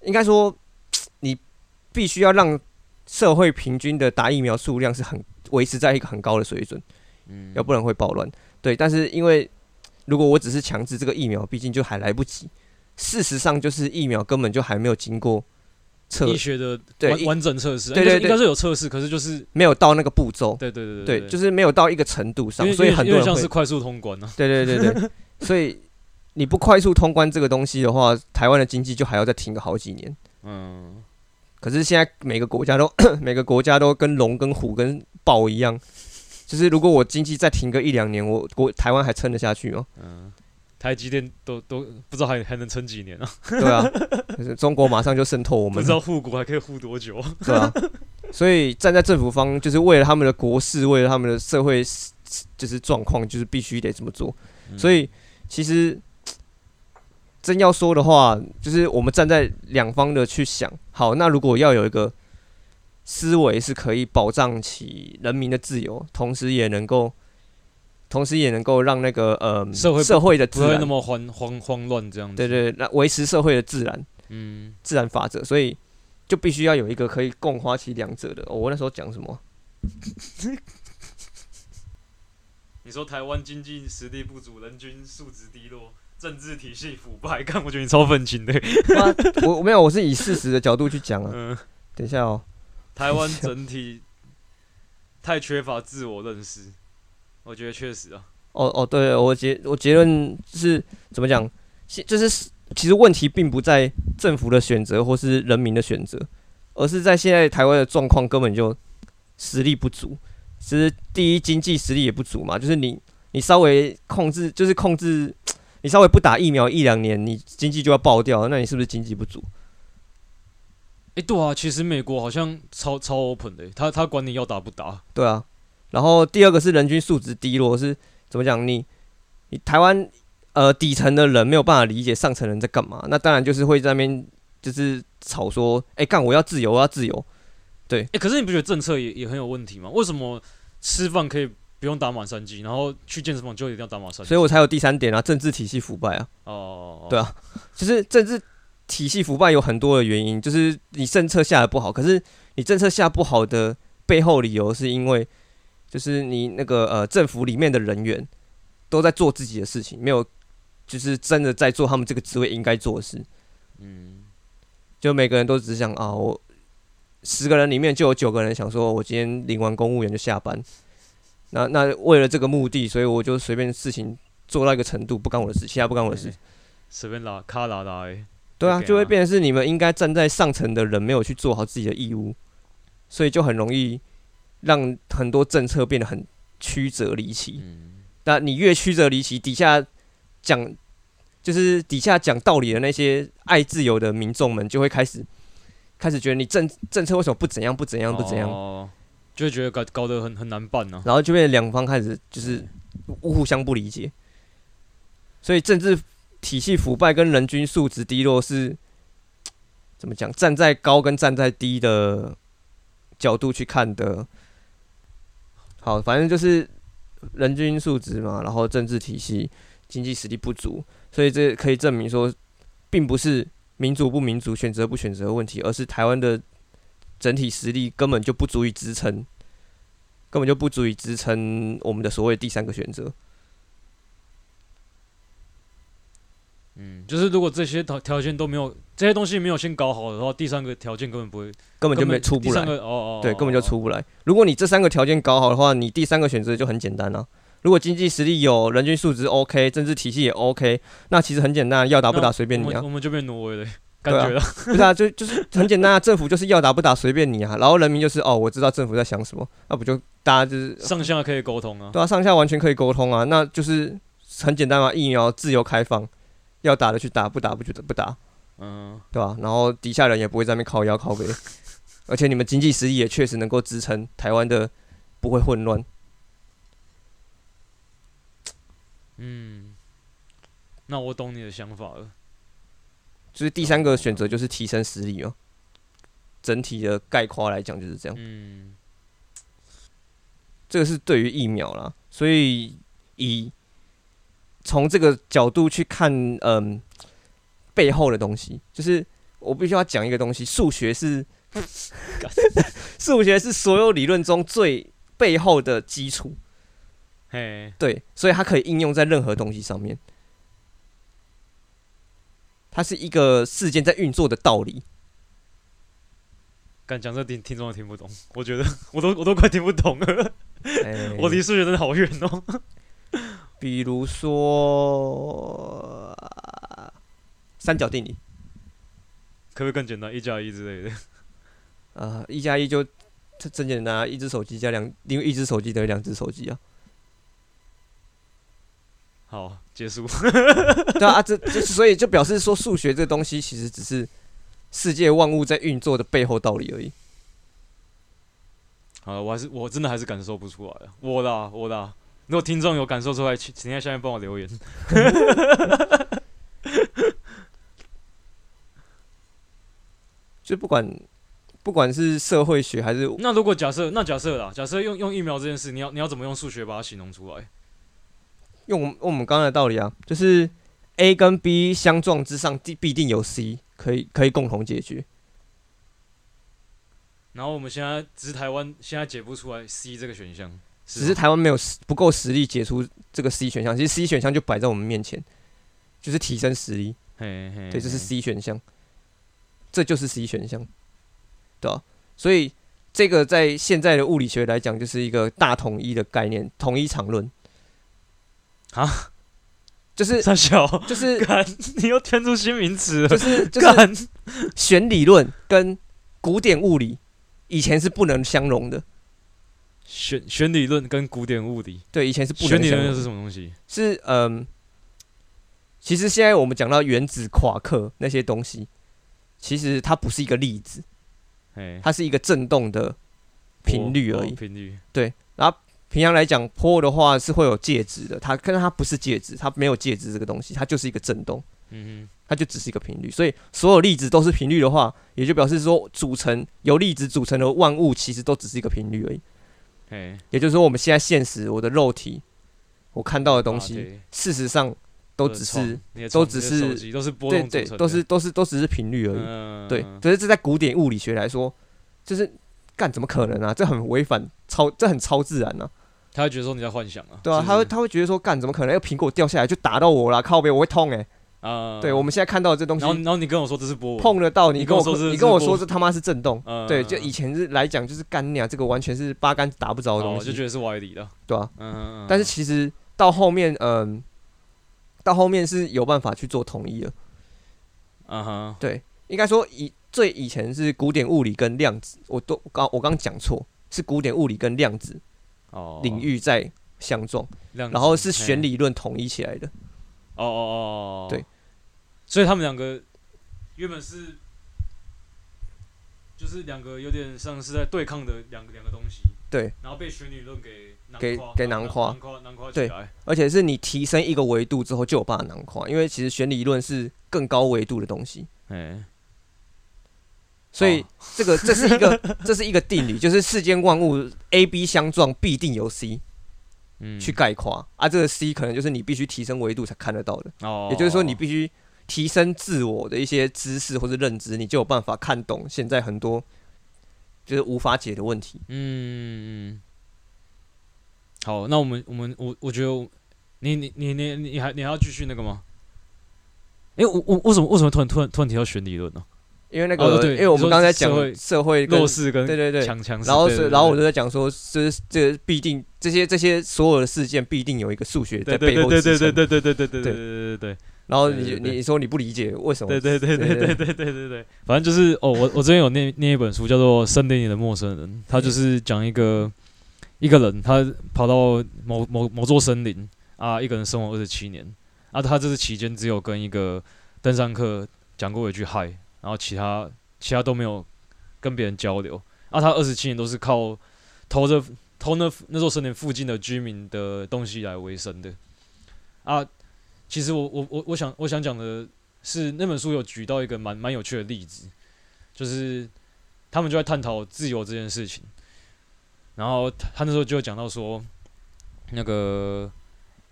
应该说你必须要让社会平均的打疫苗数量是很维持在一个很高的水准。嗯，要不然会暴乱。对，但是因为如果我只是强制这个疫苗，毕竟就还来不及。事实上，就是疫苗根本就还没有经过测，医学的对完完整测试，对对对应该是有测试，可是就是没有到那个步骤。对对对对，对，就是是没有到一个程度上，所以很多人像是，快速通关呢。对对对对，所以你不快速通关这个东西的话，台湾的经济就还要再停个好几年。嗯，可是现在每个国家都 每个国家都跟龙跟虎跟豹一样，就是如果我经济再停个一两年，我国台湾还撑得下去吗？嗯，台积电都都不知道还还能撑几年啊？对啊，可是中国马上就渗透我们不知，道护国还可以护多久？对啊，所以站在政府方，就是为了他们的国事，为了他们的社会，就是状况，就是必须得这么做。嗯所以其实真要说的话，就是我们站在两方的去想，好，那如果要有一个思维是可以保障起人民的自由，同时也能够，同时也能够让那个呃社会不社会的自然不会那，么慌慌慌乱这样子。对，对，那维持社会的自然。嗯，自然法则，所以就必须要有一个可以共花其两者的。哦我那时候讲什么？你说台湾经济实力不足，人均素质低落，政治体系腐败，看我觉得你超愤青的。啊我我没有，我是以事实的角度去讲啊。嗯，等一下哦，台湾整体太缺乏自我认识，我觉得确实啊。哦哦，对，我结我结论是怎么讲？现就是其实问题并不在政府的选择或是人民的选择，而是在现在台湾的状况根本就实力不足。其实第一，经济实力也不足嘛，就是你你稍微控制，就是控制，你稍微不打疫苗一两年，你经济就要爆掉，那你是不是经济不足？哎、对啊，其实美国好像超超 open 的，他他管你要打不打。对啊，然后第二个是人均素质低落，是怎么讲？你你台湾呃底层的人没有办法理解上层人在干嘛，那当然就是会在那边就是吵说，哎、干我要自由，我要自由。对哎、可是你不觉得政策也也很有问题吗？为什么吃饭可以不用打满三剂，然后去健身房就一定要打满三剂？所以我才有第三点啊，政治体系腐败啊，哦，对啊就是政治体系腐败有很多的原因，就是你政策下的不好，可是你政策下不好的背后理由是因为就是你那个呃政府里面的人员都在做自己的事情，没有就是真的在做他们这个职位应该做的事。嗯，就每个人都只想啊，我十个人里面就有九个人想说，我今天领完公务员就下班。那那为了这个目的，所以我就随便事情做到一个程度，不干我的事，其他不干我的事。随便拉卡拉拉欸，对啊，就会变成是你们应该站在上层的人没有去做好自己的义务，所以就很容易让很多政策变得很曲折离奇。嗯，那你越曲折离奇，底下讲就是底下讲道理的那些爱自由的民众们，就会开始开始觉得你政政策为什么不怎样不怎样不怎样，哦，就会觉得搞搞得很很难办呢、然后就变两方开始就是互相不理解，所以政治体系腐败跟人均素质低落是怎么讲？站在高跟站在低的角度去看的。好，反正就是人均素质嘛，然后政治体系、经济实力不足，所以这可以证明说，并不是民主不民主、选择不选择的问题，而是台湾的整体实力根本就不足以支撑，根本就不足以支撑我们的所谓第三个选择。嗯，就是如果这些条条件都没有，这些东西没有先搞好的话，第三个条件根本不会，根本就没出不来第三。个哦哦，对，哦根本就出不来。如果你这三个条件搞好的话，你第三个选择就很简单了、如果经济实力有，人均素质 OK，政治体系也 OK，那其实很简单，要打不打随便你啊我们。我们就变挪威了，感觉了。不是 啊，就就是很简单啊，政府就是要打不打随便你啊，然后人民就是哦，我知道政府在想什么，那不就大家就是上下可以沟通啊。对啊，上下完全可以沟通啊，那就是很简单嘛，疫苗自由开放，要打的去打，不打不觉得不打，嗯，对吧、然后底下人也不会在那边靠腰靠背，而且你们经济实力也确实能够支撑台湾的不会混乱。嗯，那我懂你的想法了。就是第三个选择就是提升实力哦，整体的概括来讲就是这样。嗯，这个是对于疫苗啦，所以以从这个角度去看，嗯，背后的东西，就是我必须要讲一个东西，数学是 数学是所有理论中最背后的基础，嘿，对，所以它可以应用在任何东西上面。它是一个事件在运作的道理，敢讲这听听众都听不懂，我觉得 我都我都快听不懂了。哎我离数学真的好远哦。比如说三角定理，可不可以更简单，一加一之类的？呃，一加一就这真简单啊，一只手机加两，因为一只手机等于两只手机啊。好，结束。对啊，啊这这所以就表示说，数学这东西其实只是世界万物在运作的背后道理而已。好了，我还是我真的还是感受不出来啊，我的啊我的啊。如果听众有感受出来，请请在下面帮我留言。就不管不管是社会学还是那如果假设，那假设啦，假设用用疫苗这件事，你要你要怎么用数学把它形容出来？用我们用我们刚才的道理啊，就是 A 跟 B 相撞之上，必必定有 C，可以可以共同解决。然后我们现在只是台湾现在解不出来 C 这个选项，只是台湾没有实不够实力解出这个 C 选项，其实 C 选项就摆在我们面前，就是提升实力。嘿嘿，对，这是 C 选项，这就是 C 选项，对吧、所以这个在现在的物理学来讲，就是一个大统一的概念，统一场论啊，就是三小，就是，你又添出新名词了，就是就是干，弦理论跟古典物理以前是不能相容的，弦弦理论跟古典物理，对，以前是不弦理论又能相容的是什么东西？是嗯，其实现在我们讲到原子、夸克那些东西，其实它不是一个粒子，哎，它是一个振动的频率而已哦。频率，平常来讲，波的话是会有介质的，它但是它不是介质，它没有介质这个东西，它就是一个振动，嗯它就只是一个频率。所以所有粒子都是频率的话，也就表示说组成由粒子组成的万物其实都只是一个频率而已。也就是说，我们现在现实我的肉体，我看到的东西，啊事实上都只是都只是都是波对对都是都是都只是频率而已。嗯对，可是这在古典物理学来说，就是干怎么可能啊？这很违反超，这很超自然啊。他会觉得说你在幻想啊，对啊，是不是他会他会觉得说，干怎么可能？要苹果掉下来就打到我啦，靠背我会痛哎、啊，对，我们现在看到的这东西然后然后你跟我说这是波。纹，碰得到，你跟我你跟我说是你跟我说这他妈是震动。嗯，对，就以前是来讲就是干娘，这个完全是八竿子打不着的东哦，西，就觉得是歪理的，对啊。嗯嗯嗯，但是其实到后面，嗯，到后面是有办法去做统一的。嗯哼，对，应该说以最以前是古典物理跟量子，我都刚我刚讲错，是古典物理跟量子哦，领域在相撞，然后是弦，理论统一起来的。哦哦哦，哦。对，所以他们两个原本是。就是两个有点像是在对抗的两个两个东西，对，然后被弦理论给给给囊括。囊括囊括起对，而且是你提升一个维度之后就有办法囊括，因为其实弦理论是更高维度的东西，哎，所以哦。这个这是一个 这是一个定理，就是世间万物 A、B 相撞必定有 C 嗯。去概括。啊，这个 C 可能就是你必须提升维度才看得到的，哦，也就是说你必须提升自我的一些知识或者认知，你就有办法看懂现在很多就是无法解的问题。嗯，好，那我们我们我我觉得你你你你你还你还要继续那个吗？哎、我我为什么为什么突然突然突然提到选理论呢、因为那个，哦因为我们刚才讲社会弱势跟对对对，强强势，然后是，对对然后我对就在讲说，这这必定这些这些所有的事件必定有一个数学在对对背后对对对支撑。对对对对对。对对对对。然后你对对对。你说你不理解为什么？对对对对对对对。对对，反正就是哦，我我之前有念念一本书叫做《森林里的陌生人》，他就是讲一个一个人他跑到某某某座森林啊，一个人生活二十七年啊，他这次期间只有跟一个登山客讲过一句嗨，然后其他其他都没有跟别人交流。啊，他二十七年都是靠偷着偷那那座森林附近的居民的东西来维生的。啊。其实我我我我想我想讲的是那本书有举到一个蛮蛮有趣的例子，就是他们就在探讨自由这件事情，然后他那时候就讲到说，那个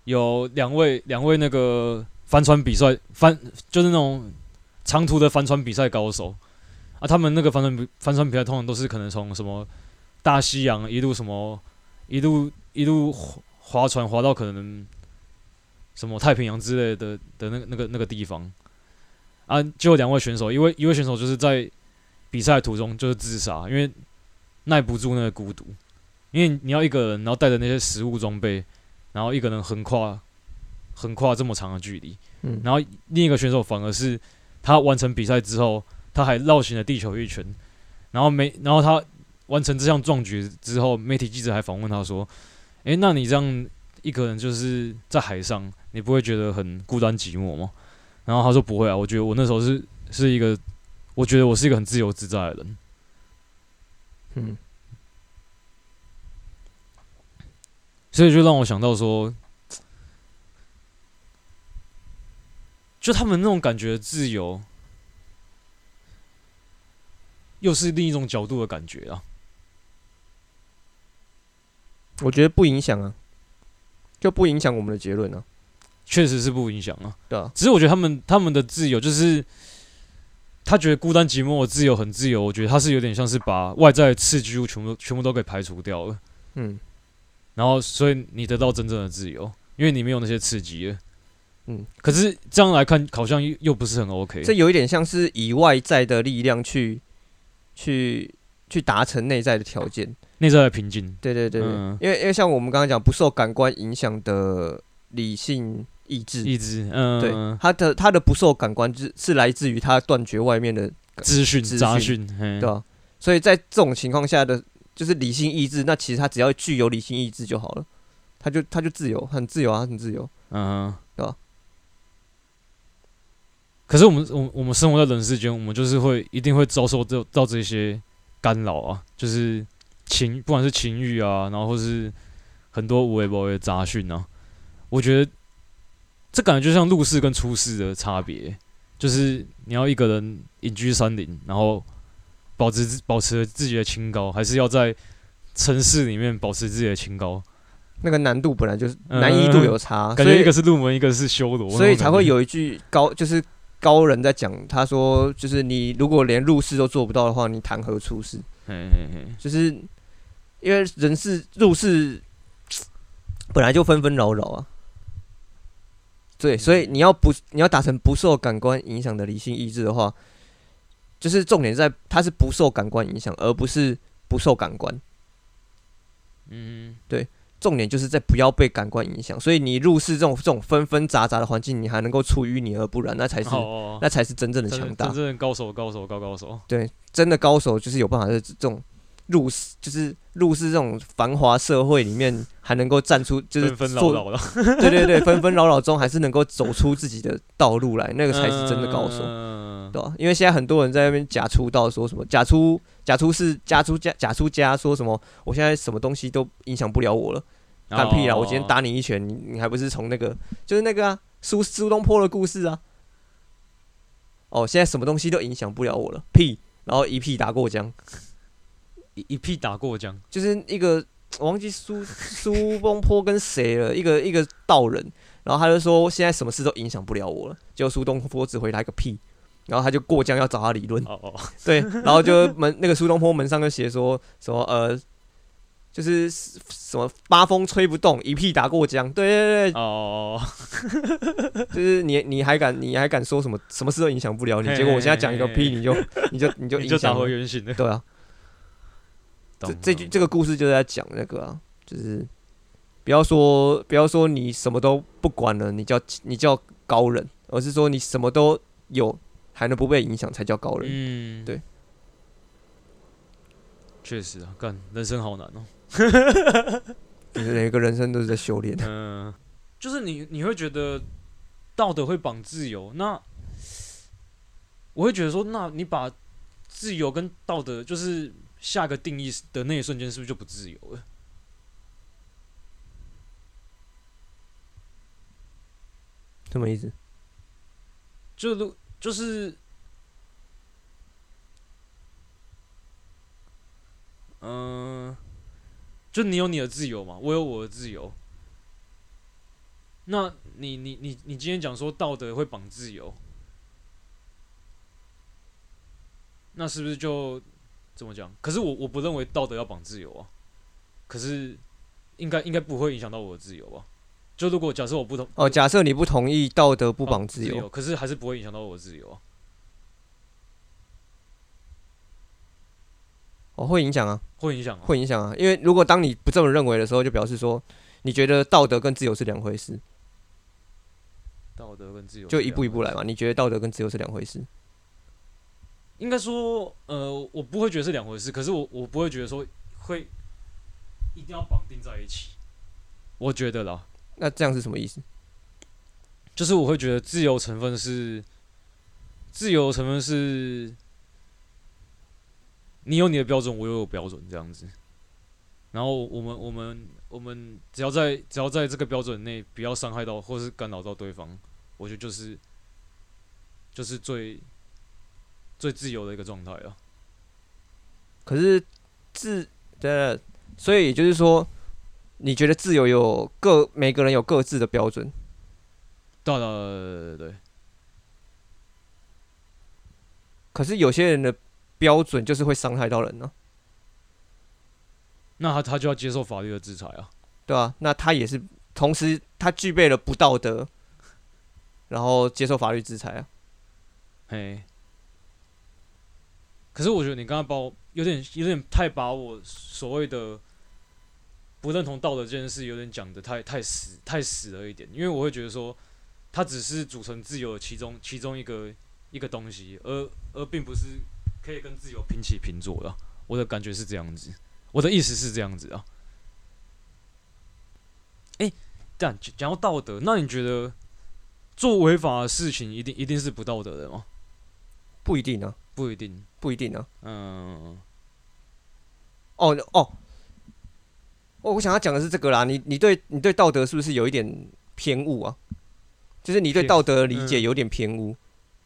有两位两位那个帆船比赛帆就是那种长途的帆船比赛高手。啊，他们那个帆船比帆船比赛通常都是可能从什么大西洋一路什么一路一路划划船划到可能什么太平洋之类的的那个那个那个地方。啊，就有两位选手，一位一位选手就是在比赛途中就是自杀，因为耐不住那个孤独，因为你要一个人，然后带着那些食物装备，然后一个人横跨横跨这么长的距离，嗯，然后另一个选手反而是他完成比赛之后，他还绕行了地球一圈，然后没，然后他完成这项壮举之后，媒体记者还访问他说：“诶，那你这样一个人就是在海上，你不会觉得很孤单寂寞吗？”然后他说：“不会啊，我觉得我那时候是是一个，我觉得我是一个很自由自在的人。嗯，”所以就让我想到说，就他们那种感觉的自由，又是另一种角度的感觉啊。我觉得不影响啊，就不影响我们的结论啊，确实是不影响啊。对啊，只是我觉得他们他们的自由，就是他觉得孤单寂寞的自由很自由。我觉得他是有点像是把外在的刺激物全部全部都给排除掉了，嗯然后所以你得到真正的自由，因为你没有那些刺激了。嗯，可是这样来看，好像又又不是很 OK。这有一点像是以外在的力量去去去达成内在的条件。内在的平静，对对对因为因为像我们刚刚讲不受感官影响的理性意志，意志，嗯，对他的他的不受感官是是来自于他断绝外面的，资讯、资杂讯对吧、所以在这种情况下的，就是理性意志，那其实他只要具有理性意志就好了，他就他就自由，很自由啊，很自由。嗯，对吧可是我们我我们生活在人世间，我们就是会一定会遭受到到这些干扰啊，就是情不管是情欲啊，然后或是很多无微不微的杂讯啊，我觉得这感觉就像入世跟出世的差别，就是你要一个人隐居山林，然后保持保持自己的清高，还是要在城市里面保持自己的清高，那个难度本来就是嗯难易度有差，感觉一个是入门，一个是修罗，所以才会。有一句高，就是高人在讲，他说就是你如果连入世都做不到的话，你谈何出世？嘿嘿嘿，就是因为人是入世本来就纷纷扰扰啊。对，所以你要不你要达成不受感官影响的理性意志的话，就是重点在它是不受感官影响，而不是不受感官。嗯，重点就是在不要被感官影响。所以你入世这种这种纷纷杂杂的环境，你还能够出淤泥而不染，那才是、哦，那才是真正的强大真。正的高手，高手，高高手。对，真的高手就是有办法在这种入世，就是入世这种繁华社会里面，还能够站出，就是纷纷扰做扰的，对对对，纷纷扰扰中还是能够走出自己的道路来，那个才是真的高手，嗯对吧、因为现在很多人在那边假出道，说什么假出假出是假出假假出家，说什么我现在什么东西都影响不了我了，干屁啦！我今天打你一拳，你你还不是从那个就是那个啊苏苏东坡的故事啊？哦，现在什么东西都影响不了我了，屁！然后一屁打过江，一一屁打过江，就是一个我忘记苏苏东坡跟谁了，一个一个道人，然后他就说现在什么事都影响不了我了，结果苏东坡只回答一个屁，然后他就过江要找他理论，哦哦，对，然后就门那个苏东坡门上就写说什么呃，就是什么八风吹不动，一屁打过江，对对对，哦，就是你你还敢你还敢说什么什么事都影响不了你，嘿结果我现在讲一个屁，你就你就你就 你就打影响了，回原形了。对啊，这这句这个故事就是在讲那个啊，就是不要说不要说你什么都不管了，你叫你叫高人，而是说你什么都有还能不被影响才叫高人。嗯，对，确实啊，干人生好难哦。就 是每个人生都是在修炼。嗯，就是你你会觉得道德会绑自由，那我会觉得说，那你把自由跟道德就是下个定义的那一瞬间，是不是就不自由了？什么意思？就如就是，嗯、就你有你的自由嘛，我有我的自由。那你你你你今天讲说道德会绑自由，那是不是就怎么讲？可是我我不认为道德要绑自由啊，可是应该应该不会影响到我的自由啊。就如果假设我不同哦，假设你不同意道德不不绑自由，可是还是不会影响到我的自由啊。哦，会影响啊，会影响、啊，会影响啊。因为如果当你不这么认为的时候，就表示说你觉得道德跟自由是两回事，道德跟自由就一步一步来嘛。嘛。你觉得道德跟自由是两回事？应该说，呃，我不会觉得是两回事，可是我我不会觉得说会一定要绑定在一起。我觉得啦，那这样是什么意思？就是我会觉得自由成分是自由成分是，你有你的标准，我有我标准，这样子。然后我们我们我们只要在只要在这个标准内，不要伤害到或是干扰到对方，我觉得就是就是最最自由的一个状态啊。可是自的，所以也就是说，你觉得自由有各每个人有各自的标准，对对对对对，可是有些人的标准就是会伤害到人呢、那他他就要接受法律的制裁啊。对啊、那他也是同时他具备了不道德，然后接受法律制裁啊。嘿，可是我觉得你刚刚把我有点有点太把我所谓的不认同道德这件事有点讲的太太死太死了一点，因为我会觉得说它只是组成自由的其中其中一个一个东西，而而并不是可以跟自由平起平坐的。我的感觉是这样子，我的意思是这样子啊。诶，但讲讲到道德，那你觉得做违法的事情一定一定是不道德的吗？不一定啊，不一定，不一定啊。嗯，哦哦，哦，我想要讲的是这个啦。你你对你对道德是不是有一点偏误啊？就是你对道德的理解嗯有点偏误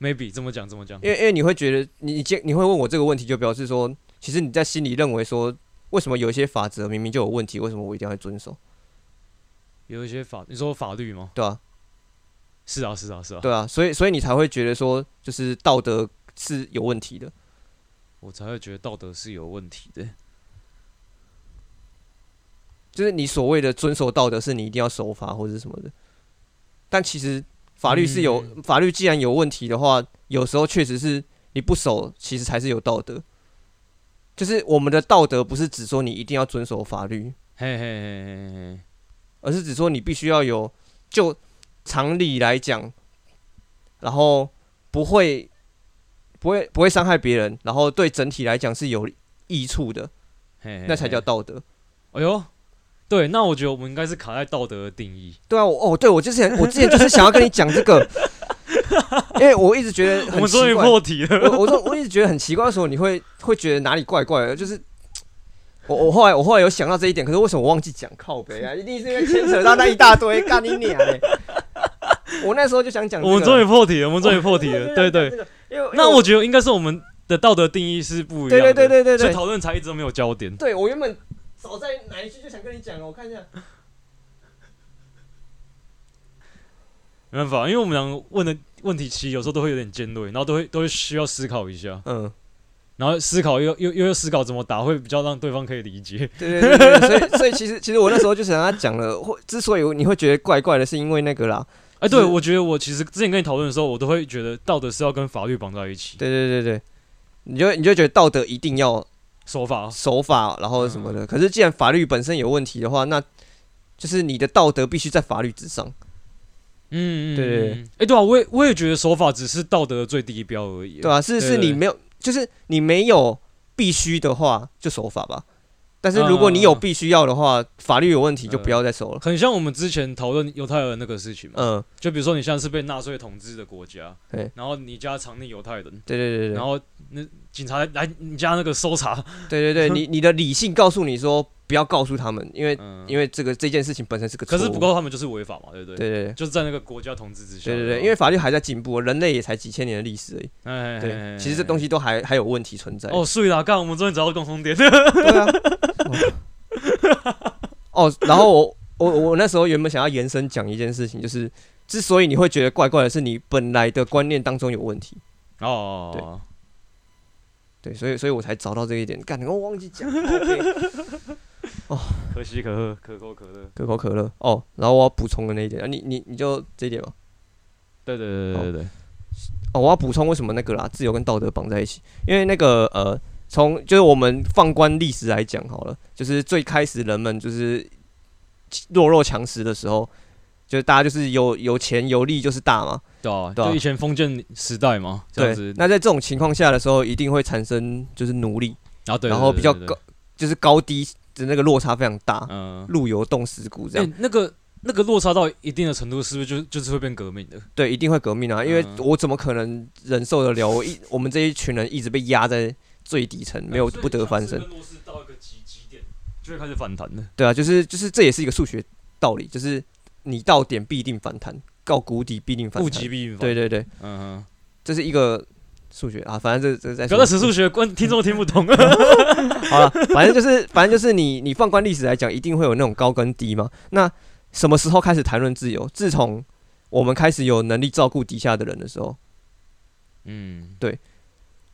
，maybe 这么讲，这么讲，因为因为你会觉得你你接你会问我这个问题，就表示说，其实你在心里认为说，为什么有一些法则明明就有问题，为什么我一定要遵守？有一些法，你说法律吗？对啊，是啊，是啊，是啊，对啊，所以所以你才会觉得说，就是道德是有问题的。我才会觉得道德是有问题的。就是你所谓的遵守道德，是你一定要守法或者什么的。但其实法律是有、嗯法律，既然有问题的话，有时候确实是你不守，其实才是有道德。就是我们的道德不是只说你一定要遵守法律，嘿嘿嘿嘿嘿，而是只说你必须要有就常理来讲，然后不会不会不会伤害别人，然后对整体来讲是有益处的，嘿嘿，那才叫。道德。哎呦，对，那我觉得我们应该是卡在道德的定义。对啊，我哦，对我之前我之前就是想要跟你讲这个，因为我一直觉得很我们终于。破题了。我我说我一直觉得很奇怪，的时候你会会觉得哪里怪怪的？就是我我后来我后来有想到这一点，可是为什么我忘记讲靠北啊？一定是因为牵扯到那一大堆，干你娘嘞！我那时候就想讲、这个，我们终于破题了，我们终于破题了。对对，因为因为那我觉得应该是我们的道德定义是不一样的。对对对对对对所以讨论才一直都没有焦点。对我原本早在哪一句就想跟你讲了，我看一下。没办法，因为我们两个问的问题其实有时候都会有点尖锐，然后都会都会需要思考一下，嗯，然后思考又又又要思考怎么答会比较让对方可以理解。对对对对，所以所以其实其实我那时候就想跟他讲了，或之所以你会觉得怪怪的，是因为那个啦，哎，对，我觉得我其实之前跟你讨论的时候，我都会觉得道德是要跟法律绑在一起，对对对对，你就你就觉得道德一定要守法。守法，然后什么的。可是既然法律本身有问题的话，那就是你的道德必须在法律之上。嗯，嗯对对哎，对啊，我也我也觉得守法只是道德的最低标而已。对啊，是是对你没有，就是你没有必须的话，就守法吧。但是如果你有嗯。必须要的话，法律有问题就不要再收了。很像我们之前讨论犹太人那个事情嘛，嗯，就比如说你现在是被纳粹统治的国家对，然后你家藏匿犹太人，对对对对。然后那警察来来你家那个搜查，对对对，你你的理性告诉你说不要告诉他们，因为嗯，因为这个这件事情本身是个。可是不告诉他们就是违法嘛，对不对？对对对就是在那个国家统治之下。对对对，因为法律还在进步，人类也才几千年的历史而已。哎，对，其实这东西西都还还有问题存在。哦，所以啦，刚，我们终于找到共同点。对啊。哦，哦然后我我我那时候原本想要延伸讲一件事情，就是之所以你会觉得怪怪的，是你本来的观念当中有问题。哦，对，所以所以我才找到这一点。干，我忘记讲。OK 可喜可贺，可口可乐。可口可乐哦，然后我要补充的那一点啊，你你你就这一点吧。对对对对对对，哦，我要补充为什么那个啦，自由跟道德绑在一起，因为那个呃，从就是我们放观历史来讲好了，就是最开始人们就是弱肉强食的时候，就是大家就是有有钱有力就是大嘛，对啊，对啊就以前封建时代嘛，这样子。。那在这种情况下的时候，一定会产生就是奴隶，然后比较高，就是高低的那个落差非常大，嗯，路由冻死骨这哎样，，那个那个落差到一定的程度，是不是就就是会变革命的？对，一定会革命啊，因为嗯我怎么可能忍受得了我一 我们这一群人一直被压在最底层，没有不得翻身。弱势到一个极极点，就会开始反弹的。对啊，就是就是这也是一个数学道理，就是你到点必定反弹，到谷底必定反物弹。极必反。对对对，嗯哼，这是一个数学啊，反正这这在可是数学观听众听不懂。好了，反正就是反正就是你你放观历史来讲，一定会有那种高跟低嘛。那什么时候开始谈论自由？自从我们开始有能力照顾底下的人的时候，嗯，对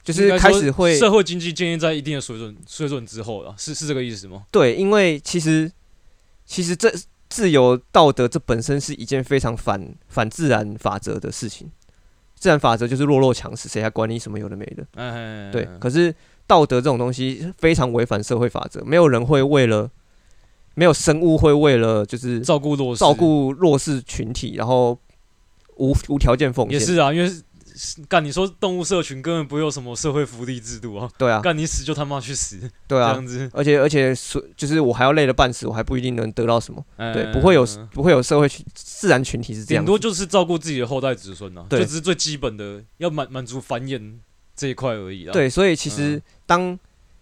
就是开始会社会经济建立在一定的水准水准之后了，是是这个意思吗？对，因为其实其实这自由道德这本身是一件非常反反自然法则的事情。自然法则就是弱肉强食，谁还管你什么有的没的？哎，对，可是道德这种东西非常违反社会法则，没有人会为了，没有生物会为了就是照顾弱势，照顾弱势群体，然后无无条件奉献。也是啊，因为是干你说动物社群根本不会有什么社会福利制度啊，对啊，干你死就他妈去死，对啊，这样子，而且而且所就是我还要累得半死，我还不一定能得到什么。对，哎不会有不会有社会群自然群体是这样子。顶多就是照顾自己的后代子孙啊，对。就只是最基本的要满满足繁衍这一块而已啦。，对，所以其实嗯。当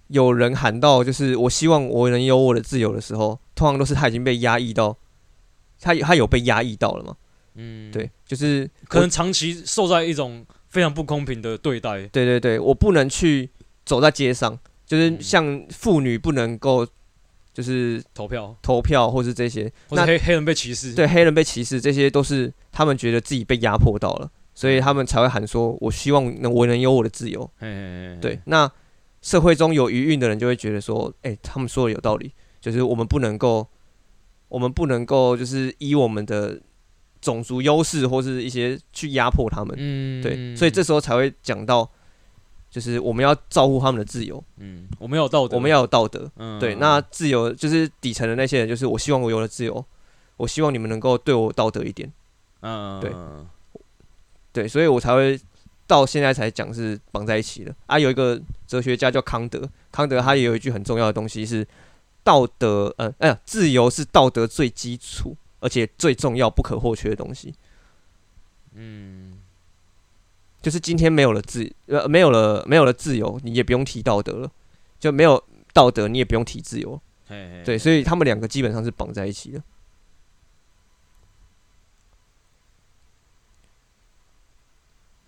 有人喊到就是我希望我能有我的自由的时候，通常都是他已经被压抑到，他他有被压抑到了嘛？嗯，对，就是可能长期受在一种非常不公平的对待，对对对，我不能去走在街上，就是嗯。像妇女不能够就是投票。投票或是这些，或者那黑黑人被歧视，对黑人被歧视，这些都是他们觉得自己被压迫到了，所以他们才会喊说：“我希望能我能有我的自由。嘿，嘿嘿”对，，那社会中有余韵的人就会觉得说：“哎、他们说的有道理，就是我们不能够，我们不能够就是以我们的种族优势或是一些去压迫他们。嗯，对，所以这时候才会讲到，就是我们要照顾他们的自由，嗯，我们要有道德，我们要有道德。嗯，对，那自由就是底层的那些人，就是我希望我有了自由，我希望你们能够对我道德一点。嗯，对嗯对，所以我才会到现在才讲是绑在一起的啊。有一个哲学家叫康德，康德他也有一句很重要的东西是道德，呃，哎、呀，自由是道德最基础而且最重要不可或缺的东西。嗯，就是今天没有了自，呃，没有了没有了自由，你也不用提道德了，就没有道德，你也不用提自由。嘿嘿对，所以他们两个基本上是绑在一起的。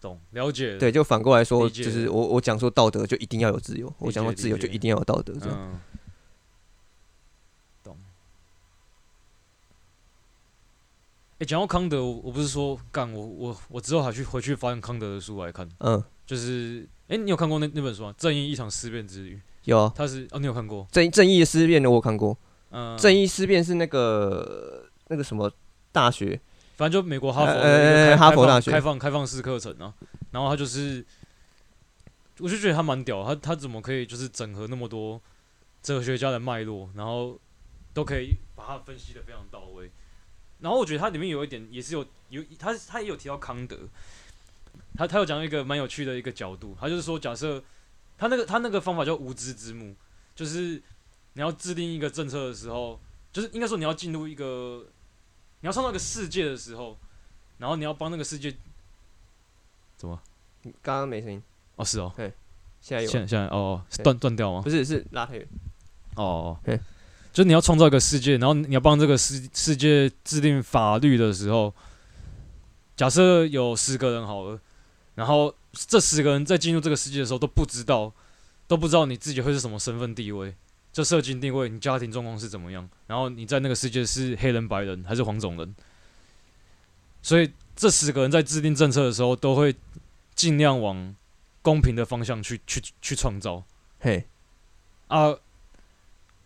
懂了解了，对，就反过来说，就是我我讲说道德就一定要有自由，我讲说自由就一定要有道德，这样。嗯，懂。哎，讲到康德，我我不是说干我我我之后还去回去翻康德的书来看，嗯，就是哎，你有看过那那本书吗？《正义一场思辨之旅》。有啊，他是哦，你有看过正正义的思辨的，我有看过。嗯，正义思辨是那个那个什么大学，反正就美国哈佛哈佛大学开放开放式课程啊。然后他就是，我就觉得他蛮屌，他他怎么可以就是整合那么多哲学家的脉络，然后都可以把它分析的非常到位。然后我觉得它里面有一点也是有有他他也有提到康德，他他有讲一个蛮有趣的一个角度，他就是说假设他那个他那个方法叫无知之幕，就是你要制定一个政策的时候，就是应该说你要进入一个你要创造一个世界的时候，然后你要帮那个世界怎么？刚刚没声音，哦，是哦，现在有，现在现在哦哦是断断掉吗？不是是拉太远。哦哦嘿，就是你要创造一个世界，然后你要帮这个世世界制定法律的时候，假设有十个人好了，然后这十个人在进入这个世界的时候都不知道，都不知道你自己会是什么身份地位，就社经定位，你家庭状况是怎么样，然后你在那个世界是黑人、白人还是黄种人，所以这十个人在制定政策的时候都会尽量往公平的方向去去去创造。嘿，啊，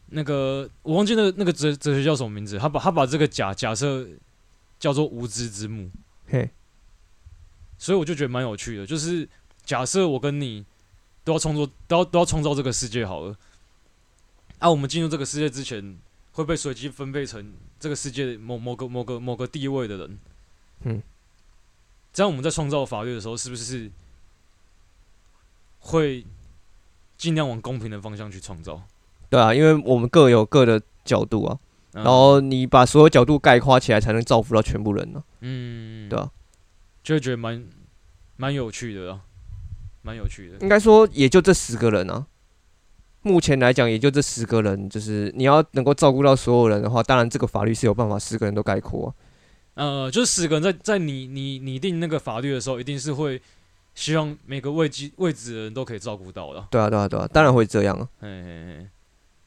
那个我忘记那个那个哲哲学叫什么名字，他把他把这个假假设叫做无知之幕，嘿，所以我就觉得蛮有趣的，就是假设我跟你都要创作都要都要创造这个世界好了，啊，我们进入这个世界之前会被随机分配成这个世界某某个某个某个地位的人，嗯，这样我们在创造法律的时候，是不是会尽量往公平的方向去创造？对啊，因为我们各有各的角度啊，嗯。然后你把所有角度概括起来，才能造福到全部人呢、嗯，对啊，就会觉得蛮蛮有趣的啊，蛮有趣的。应该说，也就这十个人啊。目前来讲，也就这十个人，就是你要能够照顾到所有人的话，当然这个法律是有办法十个人都概括、啊。呃，就是十个人在在你你拟定那个法律的时候，一定是会希望每个位置位置的人都可以照顾到的。对啊，对啊，对啊，当然会这样啊。嘿嘿嘿，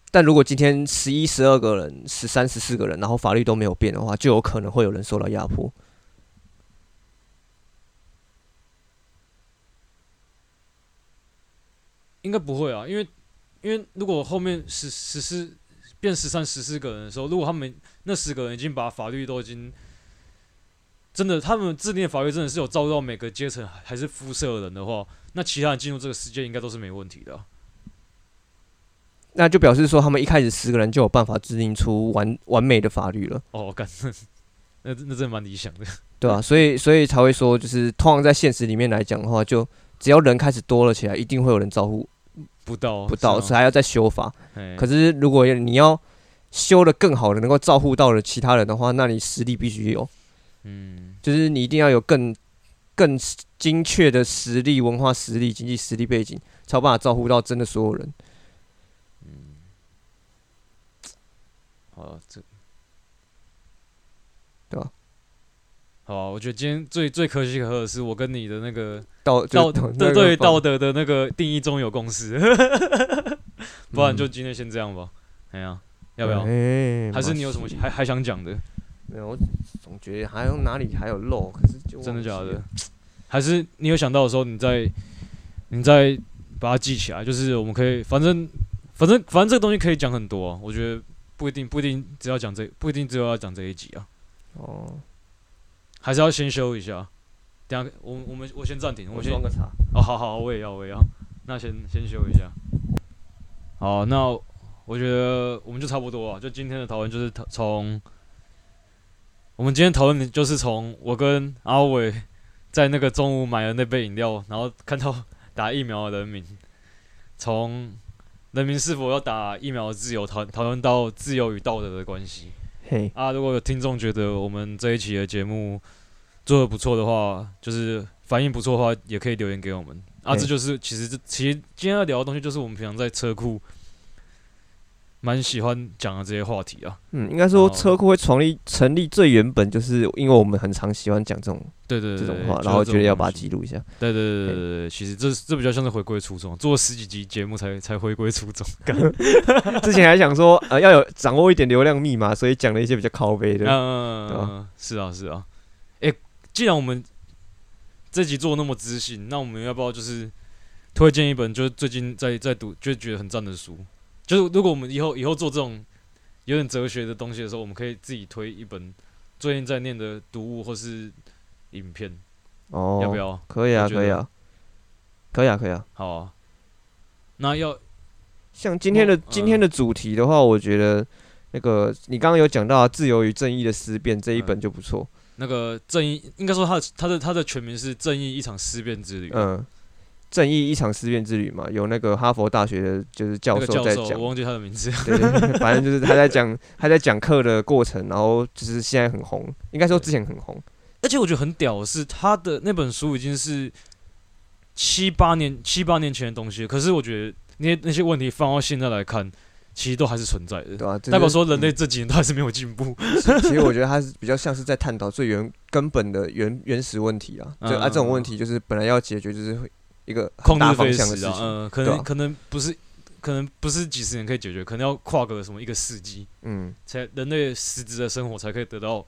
但如果今天十一、十二个人、十三、十四个人，然后法律都没有变的话，就有可能会有人受到压迫。应该不会啊，因为因为如果后面十十四变十三十四个人的时候，如果他们那十个人已经把法律都已经真的，他们制定的法律真的是有照顾到每个阶层还是肤色的人的话，那其他人进入这个世界应该都是没问题的啊、那就表示说，他们一开始十个人就有办法制定出完完美的法律了，哦，干，那那真的蛮理想的。对啊、所以，所以才会说，就是通常在现实里面来讲的话，就只要人开始多了起来，一定会有人照顾不到不到，所以还要再修法。可是，如果你要修的更好的，能够照顾到了其他人的话，那你实力必须有，嗯，就是你一定要有更更精确的实力、文化实力、经济实力背景，才有办法照顾到真的所有人。好了，这对吧好啊，我觉得今天最最可喜可贺的是，我跟你的那个道道就对对道德的那个定义中有共识，不然就嗯今天先这样吧。哎呀，要不要？哎还是你有什么还还想讲的？没有，我总觉得还有哪里还有漏，可是就真的假的？还是你有想到的时候，你再你再把它记起来，就是我们可以，反正反正反正这个东西可以讲很多啊。我觉得不一定不一定只要讲这不一定只有要讲这一集啊，哦，还是要先修一下。等下我我们我先暂停，我先我装个茶。哦，好好，我也要，我也要。那先先修一下。好，那我觉得我们就差不多啊。就今天的讨论就是从我们今天讨论的就是从我跟阿伟在那个中午买的那杯饮料，然后看到打疫苗的人民，从人民是否要打疫苗的自由讨讨论到自由与道德的关系。嘿，啊，如果有听众觉得我们这一期的节目做的不错的话，就是反应不错的话，也可以留言给我们。啊，这就是其实这其实今天要聊的东西，就是我们平常在车库蛮喜欢讲的这些话题啊。嗯，应该说哦车库会成立成立最原本就是因为我们很常喜欢讲这种对对这种话，然后觉得要把它记录一下。对对对对对对，其实这这比较像是回归初衷，做了十几集节目才才回归初衷。之前还想说呃要有掌握一点流量密码，所以讲了一些比较靠背的。嗯，嗯嗯是啊是啊。哎，既然我们这集做得那么知性，那我们要不要就是推荐一本就是最近在在读就觉得很赞的书？就是如果我们以后以后做这种有点哲学的东西的时候，我们可以自己推一本最近在念的读物或是影片，哦，要不？要？可以啊，可以啊，可以啊，可以啊。好啊。那要像今天的嗯今天的主题的话，我觉得那个你刚刚有讲到啊《自由与正义的思辨》这一本就不错。那个正义，应该说他的他的他的全名是《正义一场思辨之旅》。嗯，正义一场思辨之旅嘛，有那个哈佛大学的就是教授，在讲我，忘记他的名字。对 反正就是他在讲他在讲课的过程，然后就是现在很红，应该说之前很红。而且我觉得很屌的是，他的那本书已经是七八年七八年前的东西了，可是我觉得那些那些问题放到现在来看，其实都还是存在的，对吧、代表说人类嗯这几年都还是没有进步。其其实我觉得他是比较像是在探讨最原根本的原原始问题啊。就啊，这种问题就是本来要解决，就是会一个很大方向的事情。嗯，可能可能不是，可能不是几十年可以解决，可能要跨个什么一个世纪，嗯才人类实质的生活才可以得到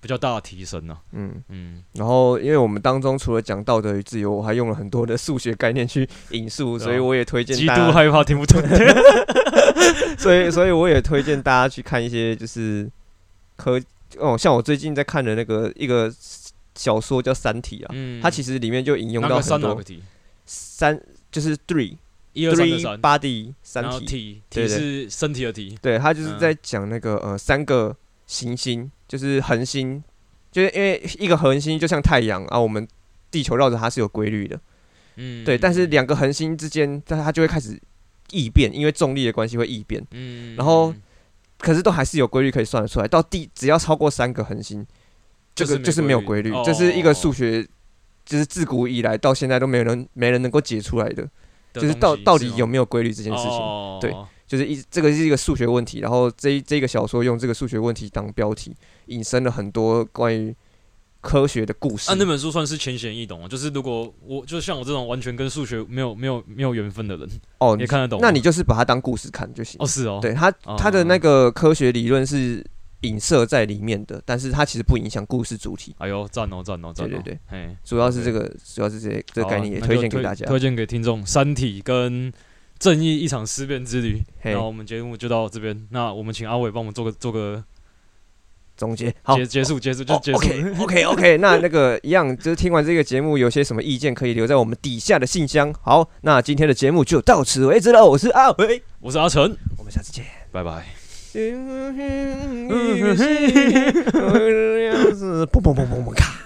比较大的提升呢、嗯。嗯，然后，因为我们当中除了讲道德与自由，我还用了很多的数学概念去引述，啊所以我也推荐极，度害怕听不懂。所以所以我也推荐大家去看一些就是科哦，像我最近在看的那个一个小说叫《三体》啊，嗯，它其实里面就引用到很多三哪个题？三就是 three 一二三的 three 三，body 三然后体，体对对体是身体的体。对，他就是嗯。在讲那个呃三个行星，就是恒星，就是因为一个恒星就像太阳啊，我们地球绕着它是有规律的，嗯，对，但是两个恒星之间，它它就会开始异变，因为重力的关系会异变，嗯，然后可是都还是有规律可以算得出来。到第只要超过三个恒星，这个就是没有规律，哦这是一个数学，就是自古以来到现在都没有人没人能够解出来的，的就是到到底有没有规律这件事情。哦对就是一这个是一个数学问题，然后这一这个小说用这个数学问题当标题，引申了很多关于科学的故事。啊，那本书算是浅显易懂啊，就是如果我就像我这种完全跟数学没有没有没有缘分的人，哦，你看得懂。那你就是把它当故事看就行。哦是哦，对它哦它的那个科学理论是影射在里面的，但是它其实不影响故事主题，哎呦赞哦赞哦赞哦，对对对，嘿，主要是这个主要是这这个概念也推荐给大家。推荐给听众，《三体》跟《正义一场思辨之旅》。嘿那我们节目就到这边，那我们请阿伟帮我们做个做个总结好结结束结束就哦结束。OK OK OK，那那个一样，就是听完这个节目有些什么意见可以留在我们底下的信箱。好，那今天的节目就到此为止了。我是阿伟，我是阿成，我们下次见。拜拜。砰砰砰砰砰咔。